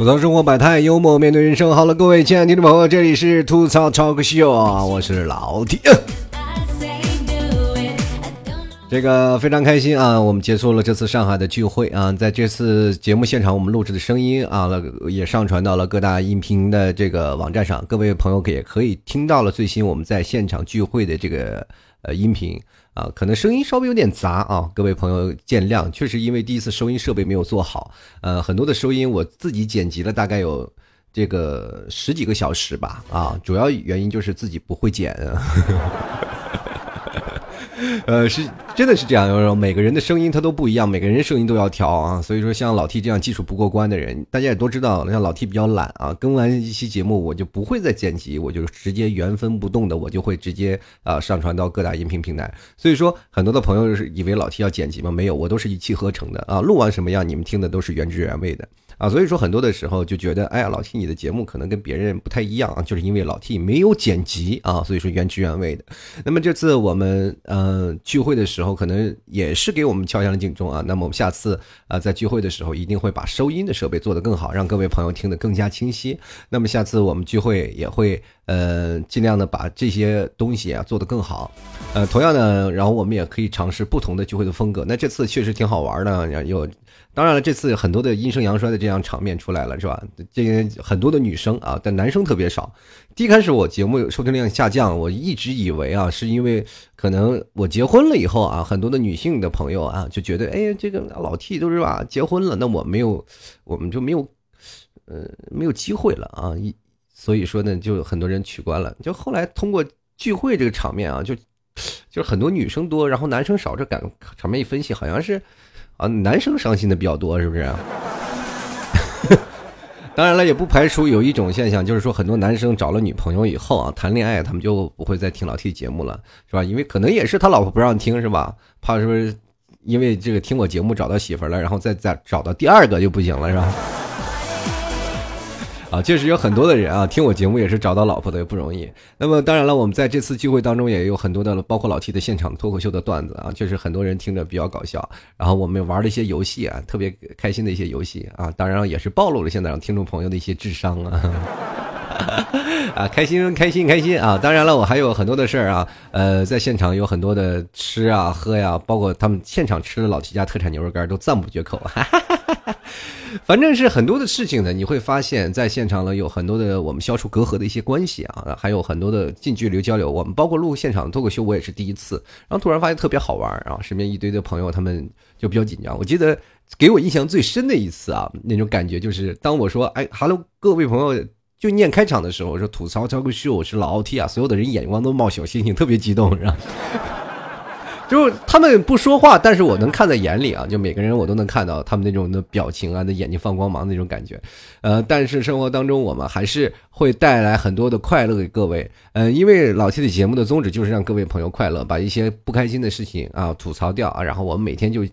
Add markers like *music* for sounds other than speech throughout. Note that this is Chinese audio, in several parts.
吐槽生活百态，幽默面对人生。好了，各位亲爱的听众朋友，这里是吐槽 talk show 啊，我是老铁。这个非常开心啊！我们结束了这次上海的聚会啊，在这次节目现场，我们录制的声音啊，也上传到了各大音频的这个网站上，各位朋友也可以听到了最新我们在现场聚会的这个呃音频啊，可能声音稍微有点杂啊，各位朋友见谅，确实因为第一次收音设备没有做好，呃，很多的收音我自己剪辑了大概有这个十几个小时吧啊，主要原因就是自己不会剪。*laughs* 呃，是真的是这样，每个人的声音他都不一样，每个人声音都要调啊。所以说，像老 T 这样技术不过关的人，大家也都知道，像老 T 比较懒啊，更完一期节目我就不会再剪辑，我就直接原封不动的，我就会直接啊上传到各大音频平台。所以说，很多的朋友是以为老 T 要剪辑吗？没有，我都是一气呵成的啊，录完什么样，你们听的都是原汁原味的。啊，所以说很多的时候就觉得，哎呀，老 T 你的节目可能跟别人不太一样啊，就是因为老 T 没有剪辑啊，所以说原汁原味的。那么这次我们呃聚会的时候，可能也是给我们敲响了警钟啊。那么我们下次啊在聚会的时候，一定会把收音的设备做得更好，让各位朋友听得更加清晰。那么下次我们聚会也会呃尽量的把这些东西啊做得更好。呃，同样的，然后我们也可以尝试不同的聚会的风格。那这次确实挺好玩的，有。当然了，这次很多的阴盛阳衰的这样场面出来了，是吧？这些很多的女生啊，但男生特别少。第一开始我节目收听量下降，我一直以为啊，是因为可能我结婚了以后啊，很多的女性的朋友啊就觉得，哎，这个老 T 都是吧，结婚了，那我没有，我们就没有，呃，没有机会了啊。一所以说呢，就很多人取关了。就后来通过聚会这个场面啊，就就是很多女生多，然后男生少，这感场面一分析，好像是。啊，男生伤心的比较多，是不是？*laughs* 当然了，也不排除有一种现象，就是说很多男生找了女朋友以后啊，谈恋爱他们就不会再听老 T 节目了，是吧？因为可能也是他老婆不让听，是吧？怕是不是因为这个听我节目找到媳妇了，然后再再找到第二个就不行了，是吧？啊，确实有很多的人啊，听我节目也是找到老婆的也不容易。那么当然了，我们在这次聚会当中也有很多的，包括老 T 的现场脱口秀的段子啊，确实很多人听着比较搞笑。然后我们玩了一些游戏啊，特别开心的一些游戏啊，当然也是暴露了现在让听众朋友的一些智商啊。*laughs* 啊，开心开心开心啊！当然了，我还有很多的事儿啊，呃，在现场有很多的吃啊喝呀，包括他们现场吃的老 T 家特产牛肉干都赞不绝口。哈哈哈哈反正是很多的事情呢，你会发现在现场呢有很多的我们消除隔阂的一些关系啊，还有很多的近距离交流。我们包括录现场脱口秀，我也是第一次，然后突然发现特别好玩啊，身边一堆的朋友他们就比较紧张。我记得给我印象最深的一次啊，那种感觉就是当我说哎哈喽各位朋友，就念开场的时候，我说吐槽脱口秀我是老奥 T 啊，所有的人眼光都冒小星星，特别激动，是吧？就是他们不说话，但是我能看在眼里啊，就每个人我都能看到他们那种的表情啊，那眼睛放光芒那种感觉，呃，但是生活当中我们还是会带来很多的快乐给各位，嗯，因为老 T 的节目的宗旨就是让各位朋友快乐，把一些不开心的事情啊吐槽掉啊，然后我们每天就。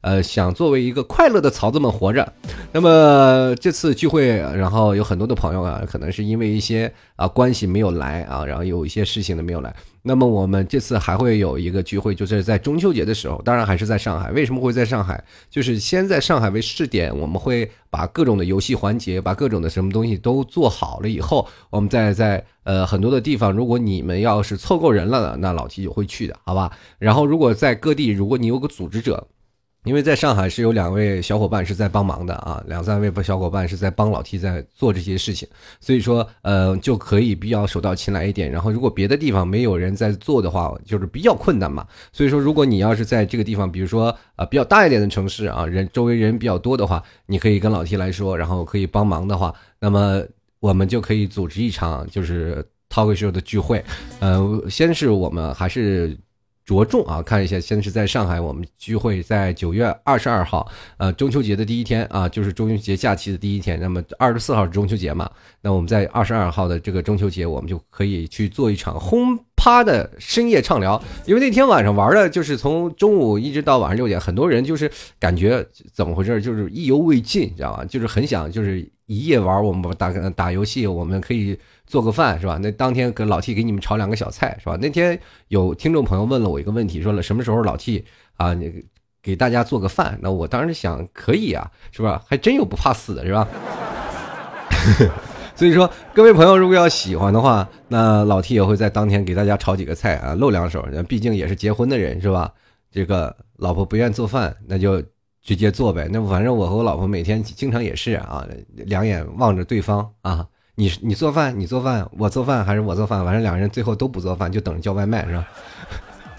呃，想作为一个快乐的曹子们活着。那么这次聚会，然后有很多的朋友啊，可能是因为一些啊关系没有来啊，然后有一些事情的没有来。那么我们这次还会有一个聚会，就是在中秋节的时候，当然还是在上海。为什么会在上海？就是先在上海为试点，我们会把各种的游戏环节，把各种的什么东西都做好了以后，我们再在呃很多的地方，如果你们要是凑够人了，那老七就会去的，好吧？然后如果在各地，如果你有个组织者。因为在上海是有两位小伙伴是在帮忙的啊，两三位小伙伴是在帮老 T 在做这些事情，所以说呃就可以比较手到擒来一点。然后如果别的地方没有人在做的话，就是比较困难嘛。所以说如果你要是在这个地方，比如说啊比较大一点的城市啊，人周围人比较多的话，你可以跟老 T 来说，然后可以帮忙的话，那么我们就可以组织一场就是 talk show 的聚会。呃，先是我们还是。着重啊，看一下，现在是在上海，我们聚会在九月二十二号，呃，中秋节的第一天啊，就是中秋节假期的第一天。那么二十四号是中秋节嘛？那我们在二十二号的这个中秋节，我们就可以去做一场轰趴的深夜畅聊。因为那天晚上玩的就是从中午一直到晚上六点，很多人就是感觉怎么回事，就是意犹未尽，你知道吧？就是很想就是一夜玩，我们打打游戏，我们可以。做个饭是吧？那当天跟老 T 给你们炒两个小菜是吧？那天有听众朋友问了我一个问题，说了什么时候老 T 啊，你给大家做个饭？那我当时想可以啊，是吧？还真有不怕死的是吧？所以说，各位朋友如果要喜欢的话，那老 T 也会在当天给大家炒几个菜啊，露两手。毕竟也是结婚的人是吧？这个老婆不愿做饭，那就直接做呗。那反正我和我老婆每天经常也是啊，两眼望着对方啊，你你做饭，你做饭，我做饭还是我做饭？反正两个人最后都不做饭，就等着叫外卖是吧？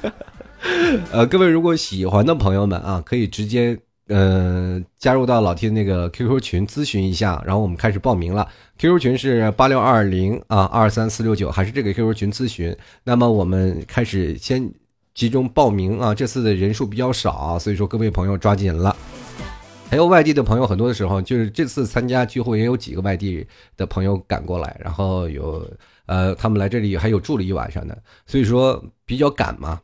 *laughs* 呃，各位如果喜欢的朋友们啊，可以直接。嗯，加入到老 T 那个 QQ 群咨询一下，然后我们开始报名了。QQ 群是八六二零啊二三四六九，还是这个 QQ 群咨询？那么我们开始先集中报名啊，这次的人数比较少，所以说各位朋友抓紧了。还有外地的朋友，很多的时候就是这次参加聚会也有几个外地的朋友赶过来，然后有呃他们来这里还有住了一晚上的，所以说比较赶嘛。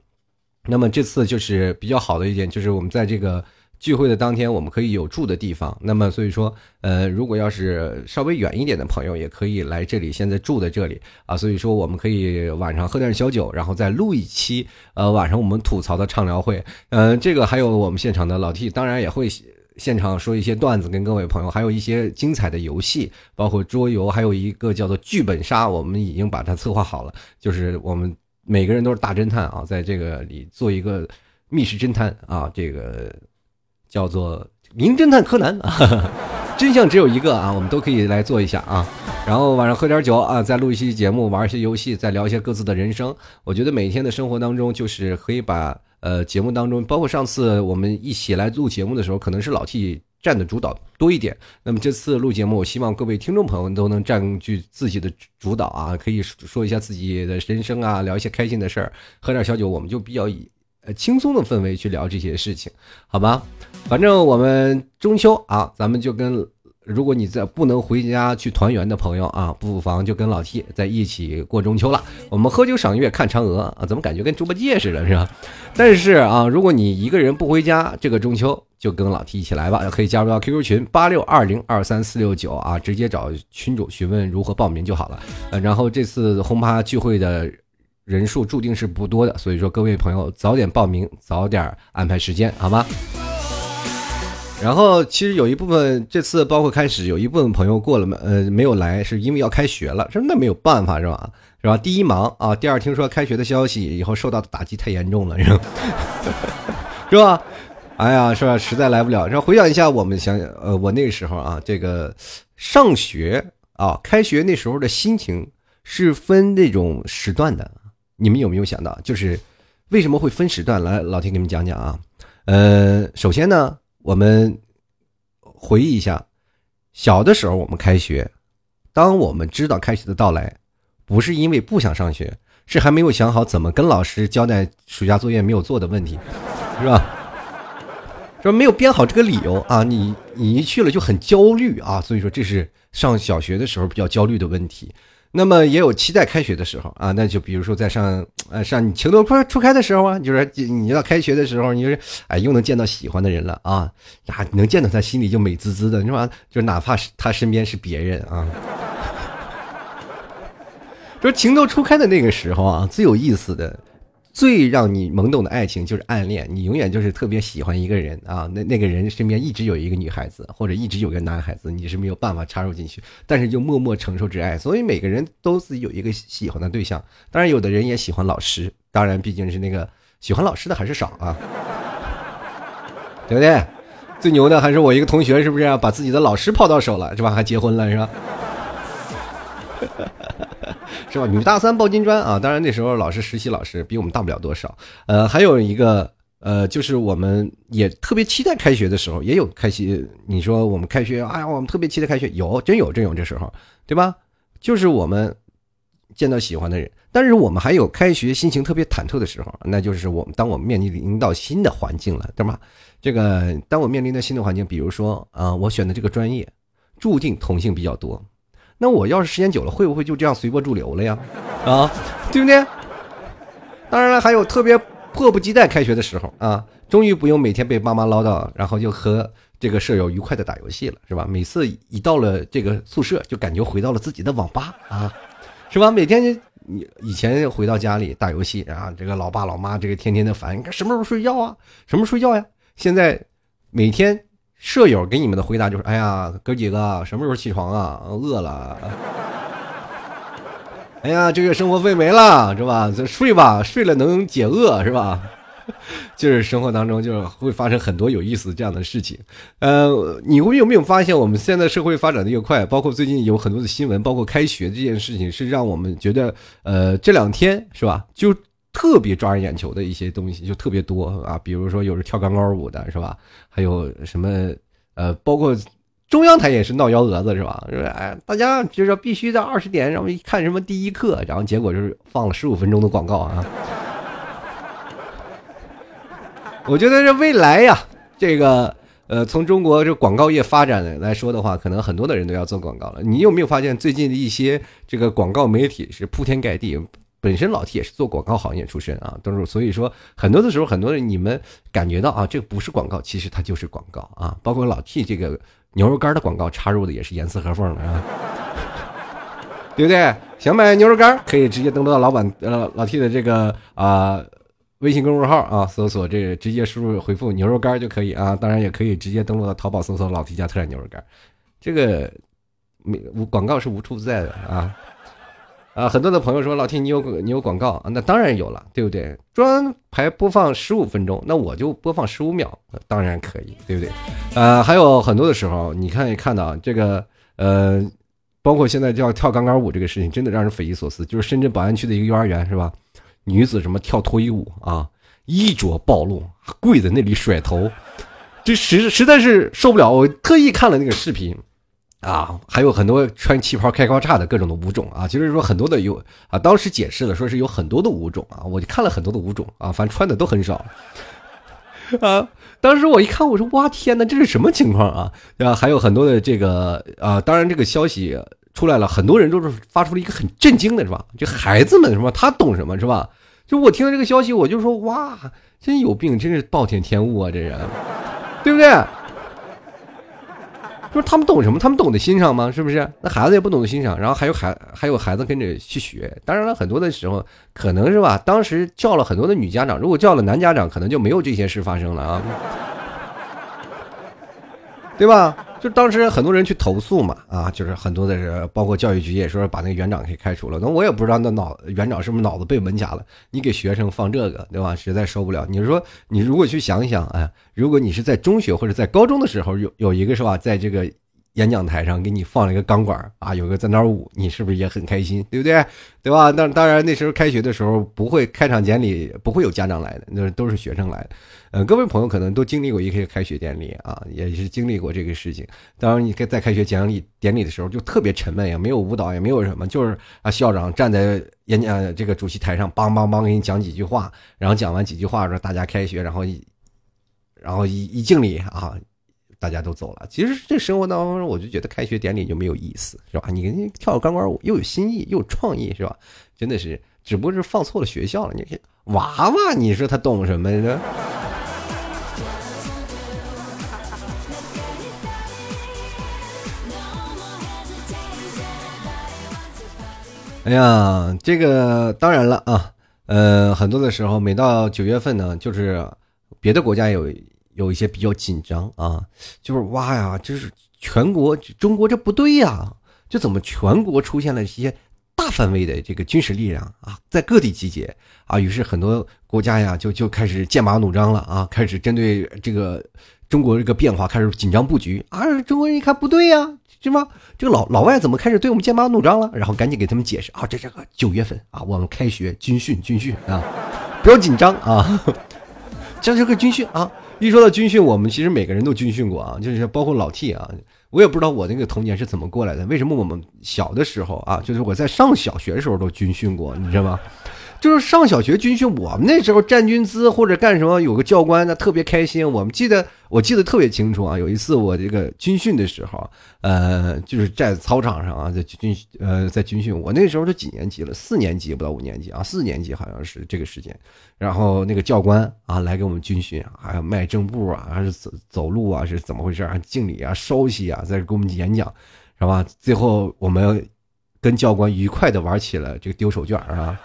那么这次就是比较好的一点，就是我们在这个。聚会的当天，我们可以有住的地方。那么，所以说，呃，如果要是稍微远一点的朋友，也可以来这里，现在住在这里啊。所以说，我们可以晚上喝点小酒，然后再录一期，呃，晚上我们吐槽的畅聊会。嗯，这个还有我们现场的老 T，当然也会现场说一些段子跟各位朋友，还有一些精彩的游戏，包括桌游，还有一个叫做剧本杀，我们已经把它策划好了。就是我们每个人都是大侦探啊，在这个里做一个 *laughs* 密室侦探啊，这个。叫做《名侦探柯南》，*laughs* 真相只有一个啊！我们都可以来做一下啊，然后晚上喝点酒啊，再录一期节目，玩一些游戏，再聊一些各自的人生。我觉得每天的生活当中，就是可以把呃节目当中，包括上次我们一起来录节目的时候，可能是老 T 占的主导多一点。那么这次录节目，我希望各位听众朋友都能占据自己的主导啊，可以说一下自己的人生啊，聊一些开心的事儿，喝点小酒，我们就比较以。呃，轻松的氛围去聊这些事情，好吧？反正我们中秋啊，咱们就跟如果你在不能回家去团圆的朋友啊，不妨就跟老 T 在一起过中秋了。我们喝酒赏月看嫦娥啊，怎么感觉跟猪八戒似的，是吧？但是啊，如果你一个人不回家，这个中秋就跟老 T 一起来吧，可以加入到 QQ 群八六二零二三四六九啊，直接找群主询问如何报名就好了。呃，然后这次轰趴聚会的。人数注定是不多的，所以说各位朋友早点报名，早点安排时间，好吗？然后其实有一部分这次包括开始有一部分朋友过了嘛，呃，没有来，是因为要开学了，真的没有办法是吧？是吧？第一忙啊，第二听说开学的消息以后受到的打击太严重了，是吧？*laughs* 是吧？哎呀，是吧？实在来不了。然后回想一下，我们想想，呃，我那个时候啊，这个上学啊，开学那时候的心情是分那种时段的。你们有没有想到，就是为什么会分时段？来，老铁给你们讲讲啊。呃，首先呢，我们回忆一下，小的时候我们开学，当我们知道开学的到来，不是因为不想上学，是还没有想好怎么跟老师交代暑假作业没有做的问题，是吧？说没有编好这个理由啊，你你一去了就很焦虑啊，所以说这是上小学的时候比较焦虑的问题。那么也有期待开学的时候啊，那就比如说在上呃上你情窦初初开的时候啊，就是你要开学的时候，你就是哎又能见到喜欢的人了啊，啊能见到他心里就美滋滋的，是吧？就哪怕是他身边是别人啊，说 *laughs* 情窦初开的那个时候啊，最有意思的。最让你懵懂的爱情就是暗恋，你永远就是特别喜欢一个人啊，那那个人身边一直有一个女孩子，或者一直有个男孩子，你是没有办法插入进去，但是就默默承受着爱。所以每个人都自己有一个喜欢的对象，当然有的人也喜欢老师，当然毕竟是那个喜欢老师的还是少啊，*laughs* 对不对？最牛的还是我一个同学，是不是把自己的老师泡到手了，是吧？还结婚了，是吧？*laughs* *laughs* 是吧？女大三抱金砖啊！当然那时候老师实习老师比我们大不了多少。呃，还有一个呃，就是我们也特别期待开学的时候，也有开学。你说我们开学，哎呀，我们特别期待开学，有真有真有这时候，对吧？就是我们见到喜欢的人，但是我们还有开学心情特别忐忑的时候，那就是我们当我们面临到新的环境了，对吧？这个当我面临的新的环境，比如说啊，我选的这个专业注定同性比较多。那我要是时间久了，会不会就这样随波逐流了呀？啊，对不对？当然了，还有特别迫不及待开学的时候啊，终于不用每天被爸妈唠叨，然后就和这个舍友愉快的打游戏了，是吧？每次一到了这个宿舍，就感觉回到了自己的网吧啊，是吧？每天你以前回到家里打游戏，然后这个老爸老妈这个天天的烦，你看什么时候睡觉啊？什么时候睡觉呀？现在每天舍友给你们的回答就是：哎呀，哥几个什么时候起床啊？饿了。哎呀，这个生活费没了是吧？就睡吧，睡了能解饿是吧？*laughs* 就是生活当中就是会发生很多有意思这样的事情。呃，你会有没有发现，我们现在社会发展的越快，包括最近有很多的新闻，包括开学这件事情，是让我们觉得，呃，这两天是吧？就特别抓人眼球的一些东西就特别多啊，比如说有人跳钢管舞的是吧？还有什么呃，包括。中央台也是闹幺蛾子是吧？是哎，大家就是必须在二十点，然后看什么第一课，然后结果就是放了十五分钟的广告啊。我觉得这未来呀，这个呃，从中国这广告业发展来说的话，可能很多的人都要做广告了。你有没有发现最近的一些这个广告媒体是铺天盖地？本身老 T 也是做广告行业出身啊，都是所以说很多的时候，很多人你们感觉到啊，这不是广告，其实它就是广告啊。包括老 T 这个。牛肉干的广告插入的也是严丝合缝的啊，*laughs* 对不对？想买牛肉干可以直接登录到老板呃老 T 的这个啊微信公众号啊，搜索这个直接输入回复牛肉干就可以啊。当然也可以直接登录到淘宝搜索老 T 家特产牛肉干，这个没无广告是无处不在的啊。啊，很多的朋友说老 T 你有你有广告啊，那当然有了，对不对？专排播放十五分钟，那我就播放十五秒，当然可以，对不对？呃，还有很多的时候，你看看到这个呃，包括现在叫跳钢管舞这个事情，真的让人匪夷所思。就是深圳宝安区的一个幼儿园是吧？女子什么跳脱衣舞啊，衣着暴露，跪在那里甩头，这实实在是受不了。我特意看了那个视频。啊，还有很多穿旗袍开高叉的各种的舞种啊，就是说很多的有啊，当时解释了，说是有很多的舞种啊，我就看了很多的舞种啊，反正穿的都很少 *laughs* 啊。当时我一看，我说哇天哪，这是什么情况啊？啊，还有很多的这个啊，当然这个消息出来了，很多人都是发出了一个很震惊的是吧？这孩子们是吧？他懂什么是吧？就我听到这个消息，我就说哇，真有病，真是暴殄天物啊，这人，对不对？就是他们懂什么？他们懂得欣赏吗？是不是？那孩子也不懂得欣赏，然后还有孩还有孩子跟着去学。当然了，很多的时候可能是吧。当时叫了很多的女家长，如果叫了男家长，可能就没有这些事发生了啊，*laughs* 对吧？就当时很多人去投诉嘛，啊，就是很多的人，包括教育局也说把那个园长给开除了。那我也不知道那脑园长是不是脑子被门夹了？你给学生放这个，对吧？实在受不了。你说你如果去想想，哎，如果你是在中学或者在高中的时候有有一个是吧，在这个。演讲台上给你放了一个钢管啊，有个在那儿舞，你是不是也很开心，对不对？对吧？那当然，那时候开学的时候不会开场典礼，不会有家长来的，那都是学生来的。呃，各位朋友可能都经历过一些开学典礼啊，也是经历过这个事情。当然，你在开学典礼典礼的时候就特别沉闷呀，没有舞蹈，也没有什么，就是啊，校长站在演讲这个主席台上，梆梆梆给你讲几句话，然后讲完几句话说，大家开学，然后一，然后一一敬礼啊。大家都走了，其实这生活当中，我就觉得开学典礼就没有意思，是吧？你你跳个钢管舞，又有新意又有创意，是吧？真的是，只不过是放错了学校了。你看娃娃，你说他懂什么呢？*laughs* 哎呀，这个当然了啊，呃，很多的时候，每到九月份呢，就是别的国家有。有一些比较紧张啊，就是哇呀，就是全国中国这不对呀，这怎么全国出现了一些大范围的这个军事力量啊，在各地集结啊？于是很多国家呀就就开始剑拔弩张了啊，开始针对这个中国这个变化开始紧张布局啊。中国人一看不对呀，是吗？这个老老外怎么开始对我们剑拔弩张了？然后赶紧给他们解释啊，这这个九月份啊，我们开学军训军训啊，不要紧张啊，*laughs* 这是个军训啊。一说到军训，我们其实每个人都军训过啊，就是包括老 T 啊，我也不知道我那个童年是怎么过来的。为什么我们小的时候啊，就是我在上小学的时候都军训过，你知道吗？就是上小学军训，我们那时候站军姿或者干什么，有个教官那特别开心。我们记得，我记得特别清楚啊。有一次我这个军训的时候，呃，就是在操场上啊，在军呃在军训。我那时候都几年级了？四年级不到五年级啊，四年级好像是这个时间。然后那个教官啊来给我们军训，还有迈正步啊，还是走走路啊，是怎么回事啊？敬礼啊，稍息啊，在给我们演讲，是吧？最后我们跟教官愉快的玩起了这个丢手绢啊。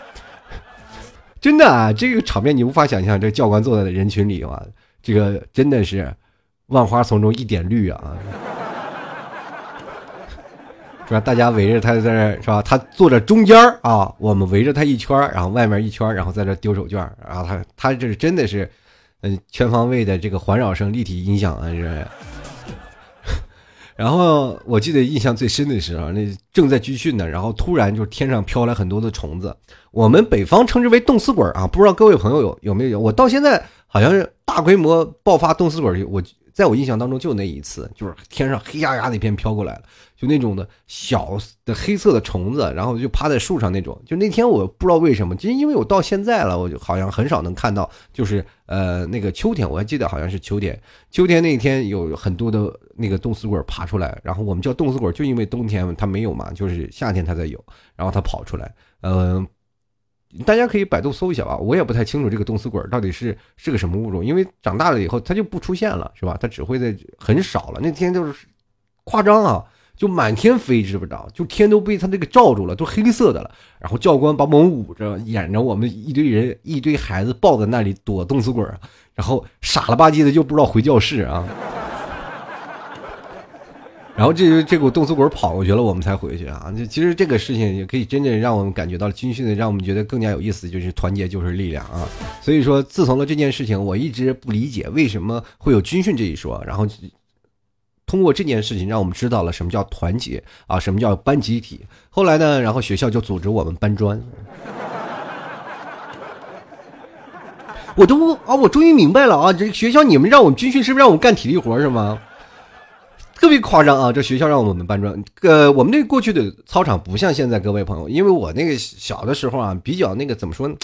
真的啊，这个场面你无法想象。这教官坐在人群里啊，这个真的是万花丛中一点绿啊，是吧？大家围着他在这是吧？他坐在中间啊，我们围着他一圈然后外面一圈然后在这丢手绢然后他他这是真的是，嗯，全方位的这个环绕声立体音响啊，是。然后我记得印象最深的时候，那正在军训呢，然后突然就天上飘来很多的虫子，我们北方称之为冻死鬼啊，不知道各位朋友有有没有？我到现在好像是大规模爆发冻死鬼，我在我印象当中就那一次，就是天上黑压压那片飘过来了。就那种的小的黑色的虫子，然后就趴在树上那种。就那天我不知道为什么，就因为我到现在了，我就好像很少能看到。就是呃，那个秋天，我还记得好像是秋天。秋天那天有很多的那个冻死鬼爬出来，然后我们叫冻死鬼，就因为冬天它没有嘛，就是夏天它才有。然后它跑出来，嗯，大家可以百度搜一下吧。我也不太清楚这个冻死鬼到底是是个什么物种，因为长大了以后它就不出现了，是吧？它只会在很少了。那天就是夸张啊。就满天飞，知不知道？就天都被它那个罩住了，都黑色的了。然后教官把我们捂着，掩着我们一堆人、一堆孩子抱在那里躲冻死鬼然后傻了吧唧的就不知道回教室啊。然后这这股冻死鬼跑过去了，我们才回去啊。其实这个事情也可以真正让我们感觉到军训的，让我们觉得更加有意思，就是团结就是力量啊。所以说，自从了这件事情，我一直不理解为什么会有军训这一说，然后。通过这件事情，让我们知道了什么叫团结啊，什么叫班集体。后来呢，然后学校就组织我们搬砖。我都啊，我终于明白了啊，这学校你们让我们军训，是不是让我们干体力活是吗？特别夸张啊！这学校让我们搬砖。呃，我们那过去的操场不像现在，各位朋友，因为我那个小的时候啊，比较那个怎么说呢？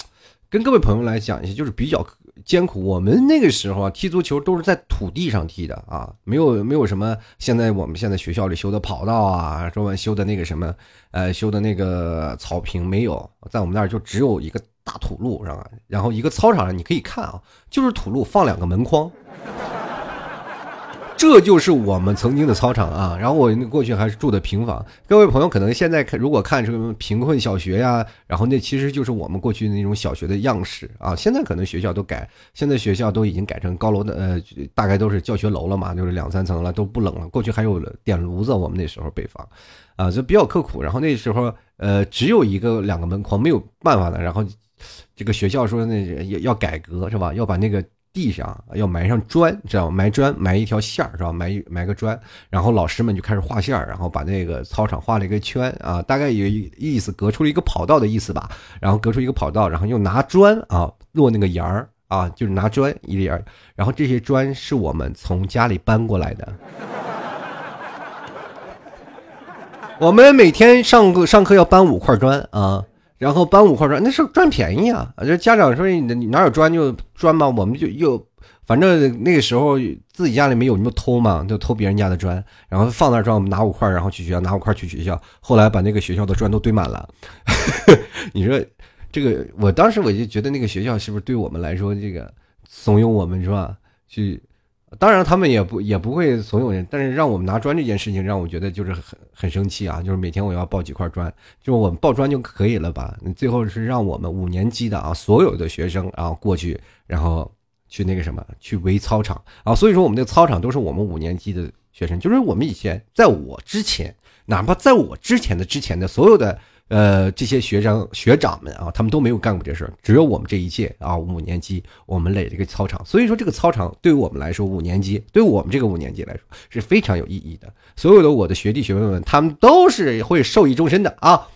跟各位朋友来讲一下，就是比较。艰苦，我们那个时候啊，踢足球都是在土地上踢的啊，没有没有什么现在我们现在学校里修的跑道啊，说修的那个什么，呃，修的那个草坪没有，在我们那儿就只有一个大土路，是吧？然后一个操场上你可以看啊，就是土路放两个门框。这就是我们曾经的操场啊，然后我过去还是住的平房。各位朋友可能现在看，如果看什么贫困小学呀，然后那其实就是我们过去那种小学的样式啊。现在可能学校都改，现在学校都已经改成高楼的，呃，大概都是教学楼了嘛，就是两三层了，都不冷了。过去还有点炉子，我们那时候北方，啊，就比较刻苦。然后那时候，呃，只有一个两个门框，没有办法的。然后这个学校说那要要改革是吧？要把那个。地上要埋上砖，知道吗？埋砖，埋一条线儿，是吧？埋埋个砖，然后老师们就开始画线儿，然后把那个操场画了一个圈啊，大概有意思，隔出了一个跑道的意思吧。然后隔出一个跑道，然后又拿砖啊落那个沿儿啊，就是拿砖一粒儿。然后这些砖是我们从家里搬过来的。我们每天上课上课要搬五块砖啊。然后搬五块砖，那是赚便宜啊！这家长说你哪有砖就砖嘛，我们就又反正那个时候自己家里没有，你就偷嘛，就偷别人家的砖，然后放那砖，我们拿五块，然后去学校拿五块去学校。后来把那个学校的砖都堆满了。*laughs* 你说这个，我当时我就觉得那个学校是不是对我们来说这个怂恿我们是吧？去。当然，他们也不也不会怂恿人，但是让我们拿砖这件事情，让我觉得就是很很生气啊！就是每天我要抱几块砖，就是我们抱砖就可以了吧？最后是让我们五年级的啊，所有的学生啊过去，然后去那个什么，去围操场啊。所以说，我们的操场都是我们五年级的学生，就是我们以前在我之前，哪怕在我之前的之前的所有的。呃，这些学生学长们啊，他们都没有干过这事儿，只有我们这一届啊，五年级我们垒这个操场。所以说，这个操场对于我们来说，五年级对我们这个五年级来说是非常有意义的。所有的我的学弟学妹们，他们都是会受益终身的啊。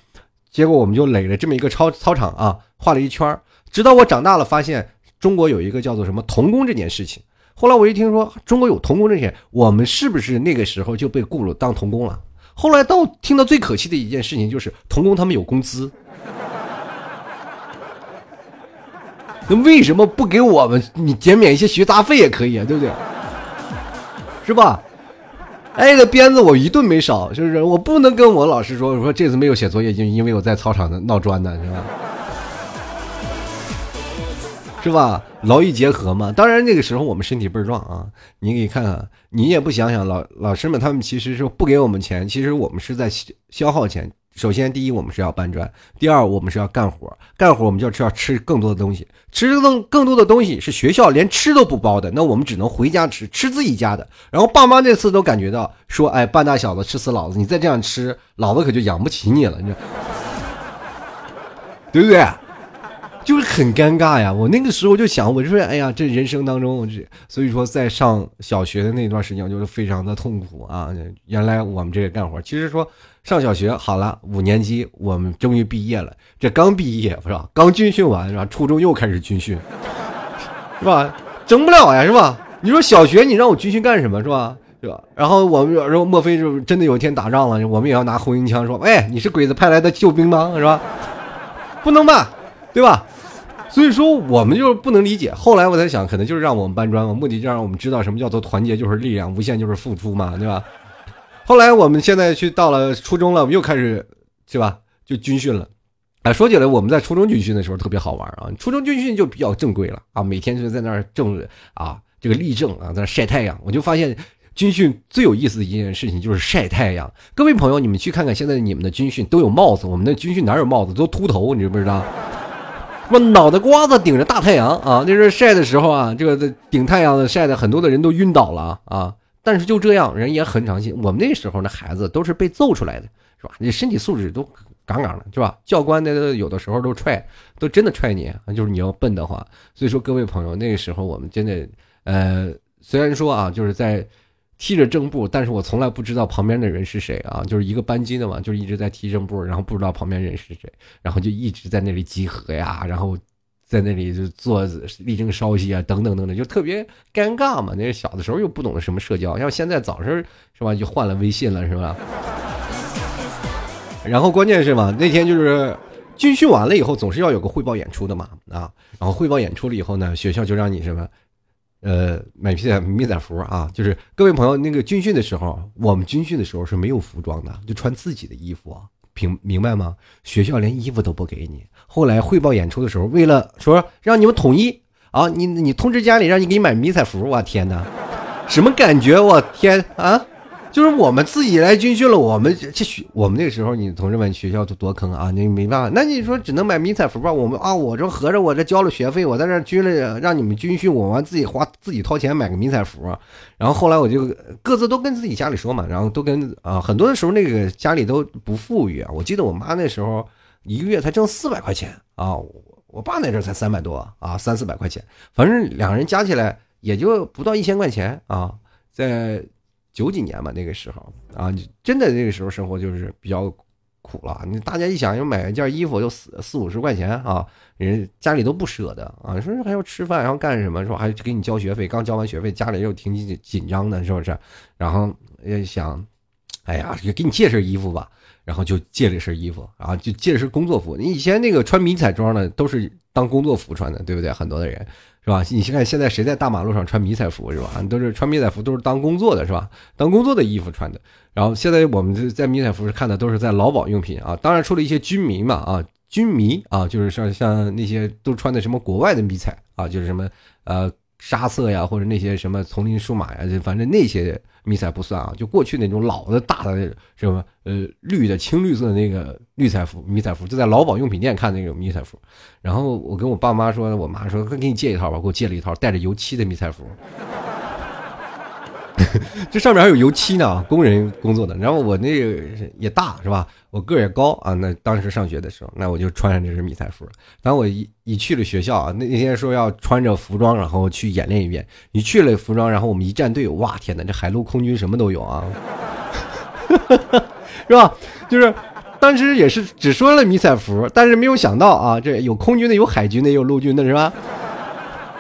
结果我们就垒了这么一个操操场啊，画了一圈儿。直到我长大了，发现中国有一个叫做什么童工这件事情。后来我一听说中国有童工这些，我们是不是那个时候就被雇了当童工了？后来到听到最可气的一件事情就是童工他们有工资，*laughs* 那为什么不给我们你减免一些学杂费也可以啊？对不对？是吧？哎，这鞭子我一顿没少，是不是？我不能跟我老师说，我说这次没有写作业，就因为我在操场上闹砖呢，是吧？是吧？劳逸结合嘛。当然那个时候我们身体倍儿壮啊。你可以看看，你也不想想老老师们他们其实是不给我们钱，其实我们是在消耗钱。首先，第一，我们是要搬砖；第二，我们是要干活。干活，我们就要吃要吃更多的东西，吃更更多的东西是学校连吃都不包的，那我们只能回家吃，吃自己家的。然后爸妈那次都感觉到说：“哎，半大小子吃死老子！你再这样吃，老子可就养不起你了。”你，对不对？就是很尴尬呀。我那个时候就想，我就说：“哎呀，这人生当中，这所以说在上小学的那段时间，就是非常的痛苦啊。原来我们这个干活，其实说。”上小学好了，五年级我们终于毕业了。这刚毕业不是吧？刚军训完是吧？初中又开始军训，是吧？整不了呀，是吧？你说小学你让我军训干什么是吧？是吧？然后我们说莫非就真的有一天打仗了，我们也要拿红缨枪说，哎，你是鬼子派来的救兵吗？是吧？不能吧，对吧？所以说我们就是不能理解。后来我在想，可能就是让我们搬砖嘛，目的就让我们知道什么叫做团结就是力量，无限就是付出嘛，对吧？后来我们现在去到了初中了，我们又开始，是吧？就军训了。啊，说起来，我们在初中军训的时候特别好玩啊。初中军训就比较正规了啊，每天就在那儿正啊，这个立正啊，在那晒太阳。我就发现军训最有意思的一件事情就是晒太阳。各位朋友，你们去看看现在你们的军训都有帽子，我们的军训哪有帽子？都秃头，你知不知道？我脑袋瓜子顶着大太阳啊，那是晒的时候啊，这个顶太阳的晒的很多的人都晕倒了啊。但是就这样，人也很长心。我们那时候那孩子都是被揍出来的，是吧？你身体素质都杠杠的，是吧？教官那有的时候都踹，都真的踹你，就是你要笨的话。所以说，各位朋友，那个时候我们真的，呃，虽然说啊，就是在踢着正步，但是我从来不知道旁边的人是谁啊，就是一个班级的嘛，就是一直在踢正步，然后不知道旁边人是谁，然后就一直在那里集合呀，然后。在那里就做力争稍息啊，等等等等，就特别尴尬嘛。那小的时候又不懂得什么社交，要现在早是是吧，就换了微信了是吧？然后关键是嘛，那天就是军训完了以后，总是要有个汇报演出的嘛啊。然后汇报演出了以后呢，学校就让你什么，呃，买皮仔迷彩服啊。就是各位朋友，那个军训的时候，我们军训的时候是没有服装的，就穿自己的衣服啊。明明白吗？学校连衣服都不给你。后来汇报演出的时候，为了说让你们统一啊，你你通知家里让你给你买迷彩服。我天哪，什么感觉？我天啊！就是我们自己来军训了，我们这学我们那个时候，你同志们学校都多坑啊！你没办法，那你说只能买迷彩服吧？我们啊，我这合着我这交了学费，我在这军了，让你们军训，我完自己花自己掏钱买个迷彩服。然后后来我就各自都跟自己家里说嘛，然后都跟啊，很多的时候那个家里都不富裕啊。我记得我妈那时候一个月才挣四百块钱啊，我爸那阵才三百多啊，三四百块钱，反正两个人加起来也就不到一千块钱啊，在。九几年嘛，那个时候啊，真的那个时候生活就是比较苦了。你大家一想，要买一件衣服就四四五十块钱啊，人家里都不舍得啊，说还要吃饭，然后干什么？说还给你交学费，刚交完学费，家里又挺紧紧张的，是不是？然后也想，哎呀，也给你借身衣服吧。然后就借了身衣服，然后就借了身工作服。你以前那个穿迷彩装的都是当工作服穿的，对不对？很多的人。是吧？你先看现在谁在大马路上穿迷彩服是吧？都是穿迷彩服，都是当工作的，是吧？当工作的衣服穿的。然后现在我们在迷彩服是看的都是在劳保用品啊，当然除了一些军迷嘛啊，军迷啊，就是像像那些都穿的什么国外的迷彩啊，就是什么呃沙色呀，或者那些什么丛林数码呀，就反正那些。迷彩不算啊，就过去那种老的大的什么呃绿的青绿色的那个绿彩服，迷彩服就在劳保用品店看那种迷彩服。然后我跟我爸妈说，我妈说给你借一套吧，给我借了一套带着油漆的迷彩服。*laughs* 这上面还有油漆呢，工人工作的。然后我那个也大是吧？我个儿也高啊。那当时上学的时候，那我就穿上这身迷彩服。当我一一去了学校啊，那那天说要穿着服装，然后去演练一遍。你去了服装，然后我们一站队，哇天哪，这海陆空军什么都有啊，*laughs* 是吧？就是当时也是只说了迷彩服，但是没有想到啊，这有空军的，有海军的，有陆军的，是吧？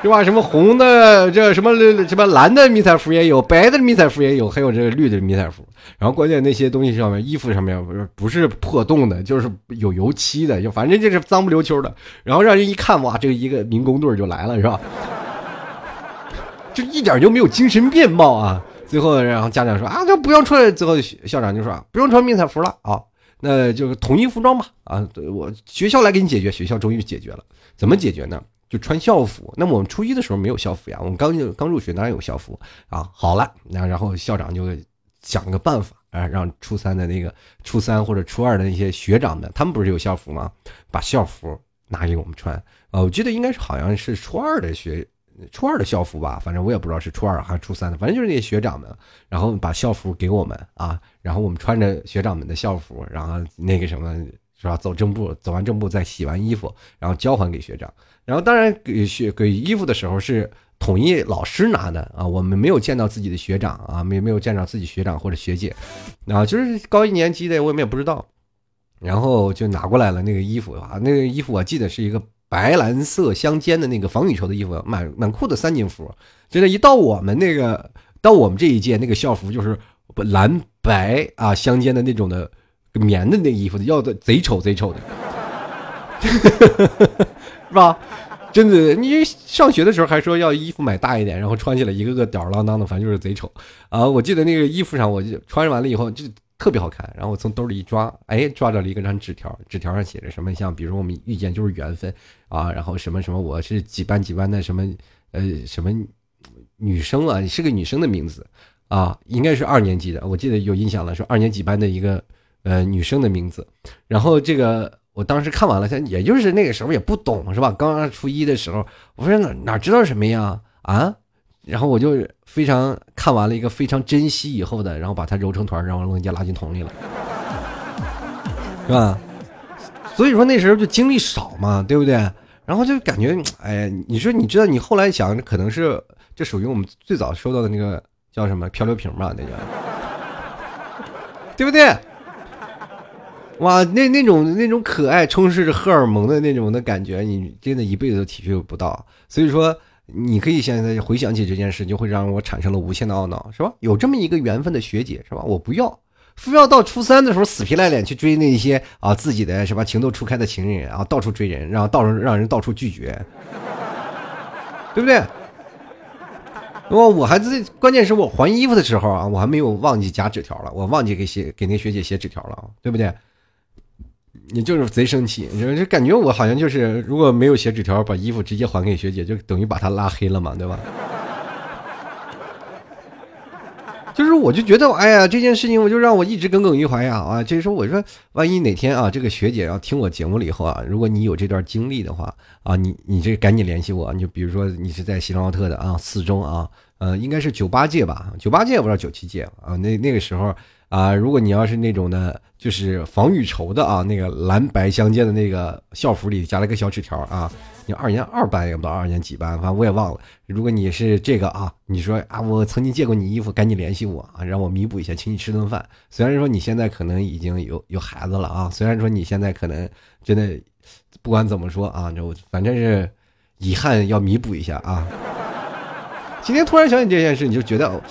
是吧？什么红的，这什么什么蓝的迷彩服也有，白的迷彩服也有，还有这个绿的迷彩服。然后关键那些东西上面，衣服上面不是不是破洞的，就是有油漆的，就反正就是脏不溜秋的。然后让人一看，哇，这一个民工队就来了，是吧？*laughs* 就一点就没有精神面貌啊！最后，然后家长说啊，就不用穿。最后校长就说不用穿迷彩服了啊，那就统一服装吧。啊，我学校来给你解决。学校终于解决了，怎么解决呢？就穿校服，那么我们初一的时候没有校服呀，我们刚刚入学哪有校服啊？好了，那然后校长就想个办法啊，让初三的那个初三或者初二的那些学长们，他们不是有校服吗？把校服拿给我们穿。呃，我记得应该是好像是初二的学。初二的校服吧，反正我也不知道是初二还是初三的，反正就是那些学长们，然后把校服给我们啊，然后我们穿着学长们的校服，然后那个什么是吧，走正步，走完正步再洗完衣服，然后交还给学长。然后当然给学给衣服的时候是统一老师拿的啊，我们没有见到自己的学长啊，没没有见到自己学长或者学姐，啊就是高一年级的我们也不知道，然后就拿过来了那个衣服啊，那个衣服我记得是一个。白蓝色相间的那个防雨绸的衣服，满满裤的三金服，真的，一到我们那个到我们这一届那个校服就是蓝白啊相间的那种的棉的那衣服，要的贼丑贼丑的，*laughs* 是吧？真的，你上学的时候还说要衣服买大一点，然后穿起来一个个吊儿郎当的，反正就是贼丑啊！我记得那个衣服上，我就穿完了以后就。特别好看，然后我从兜里一抓，哎，抓着了一个张纸条，纸条上写着什么？像比如我们遇见就是缘分啊，然后什么什么，我是几班几班的什么呃什么女生啊，是个女生的名字啊，应该是二年级的，我记得有印象了，说二年级班的一个呃女生的名字。然后这个我当时看完了，像也就是那个时候也不懂是吧？刚刚初一的时候，我说哪哪知道什么呀啊？然后我就非常看完了一个非常珍惜以后的，然后把它揉成团，然后扔进垃圾桶里了，是吧？所以说那时候就精力少嘛，对不对？然后就感觉，哎呀，你说你知道，你后来想，可能是这属于我们最早收到的那个叫什么漂流瓶吧，那个，对不对？哇，那那种那种可爱、充斥着荷尔蒙的那种的感觉，你真的一辈子都体会不到。所以说。你可以现在回想起这件事，就会让我产生了无限的懊恼，是吧？有这么一个缘分的学姐，是吧？我不要，非要到初三的时候死皮赖脸去追那些啊自己的什么情窦初开的情人啊，到处追人，然后到处让人到处拒绝，对不对？我我还在，关键是我还衣服的时候啊，我还没有忘记夹纸条了，我忘记给写给那学姐写纸条了，对不对？你就是贼生气，你就就感觉我好像就是，如果没有写纸条，把衣服直接还给学姐，就等于把她拉黑了嘛，对吧？*laughs* 就是我就觉得，哎呀，这件事情我就让我一直耿耿于怀呀啊！就是说，我说，万一哪天啊，这个学姐要听我节目了以后啊，如果你有这段经历的话啊，你你这赶紧联系我，你就比如说你是在锡林奥特的啊，四中啊，呃，应该是九八届吧，九八届不知道九七届啊，那那个时候。啊，如果你要是那种的，就是防雨绸的啊，那个蓝白相间的那个校服里夹了个小纸条啊，你二年二班也不知道二年几班，反正我也忘了。如果你是这个啊，你说啊，我曾经借过你衣服，赶紧联系我啊，让我弥补一下，请你吃顿饭。虽然说你现在可能已经有有孩子了啊，虽然说你现在可能真的不管怎么说啊，就反正是遗憾要弥补一下啊。今天突然想起这件事，你就觉得。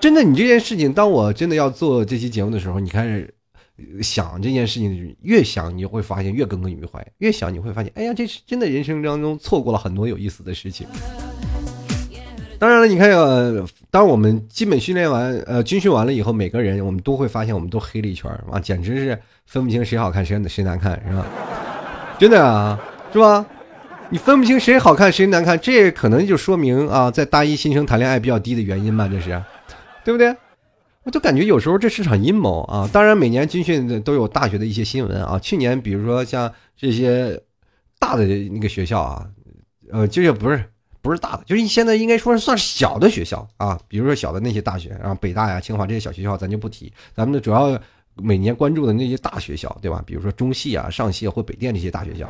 真的，你这件事情，当我真的要做这期节目的时候，你看想这件事情，越想你会发现越耿耿于怀，越想你会发现，哎呀，这是真的人生当中错过了很多有意思的事情。当然了，你看，呃，当我们基本训练完，呃，军训完了以后，每个人我们都会发现，我们都黑了一圈啊，简直是分不清谁好看谁谁难看，是吧？真的啊，是吧？你分不清谁好看谁难看，这可能就说明啊，在大一新生谈恋爱比较低的原因吧，这是。对不对？我就感觉有时候这是场阴谋啊！当然，每年军训都有大学的一些新闻啊。去年，比如说像这些大的那个学校啊，呃，就是不是不是大的，就是现在应该说是算小的学校啊。比如说小的那些大学，然后北大呀、清华这些小学校，咱就不提。咱们的主要每年关注的那些大学校，对吧？比如说中戏啊、上戏或北电这些大学校，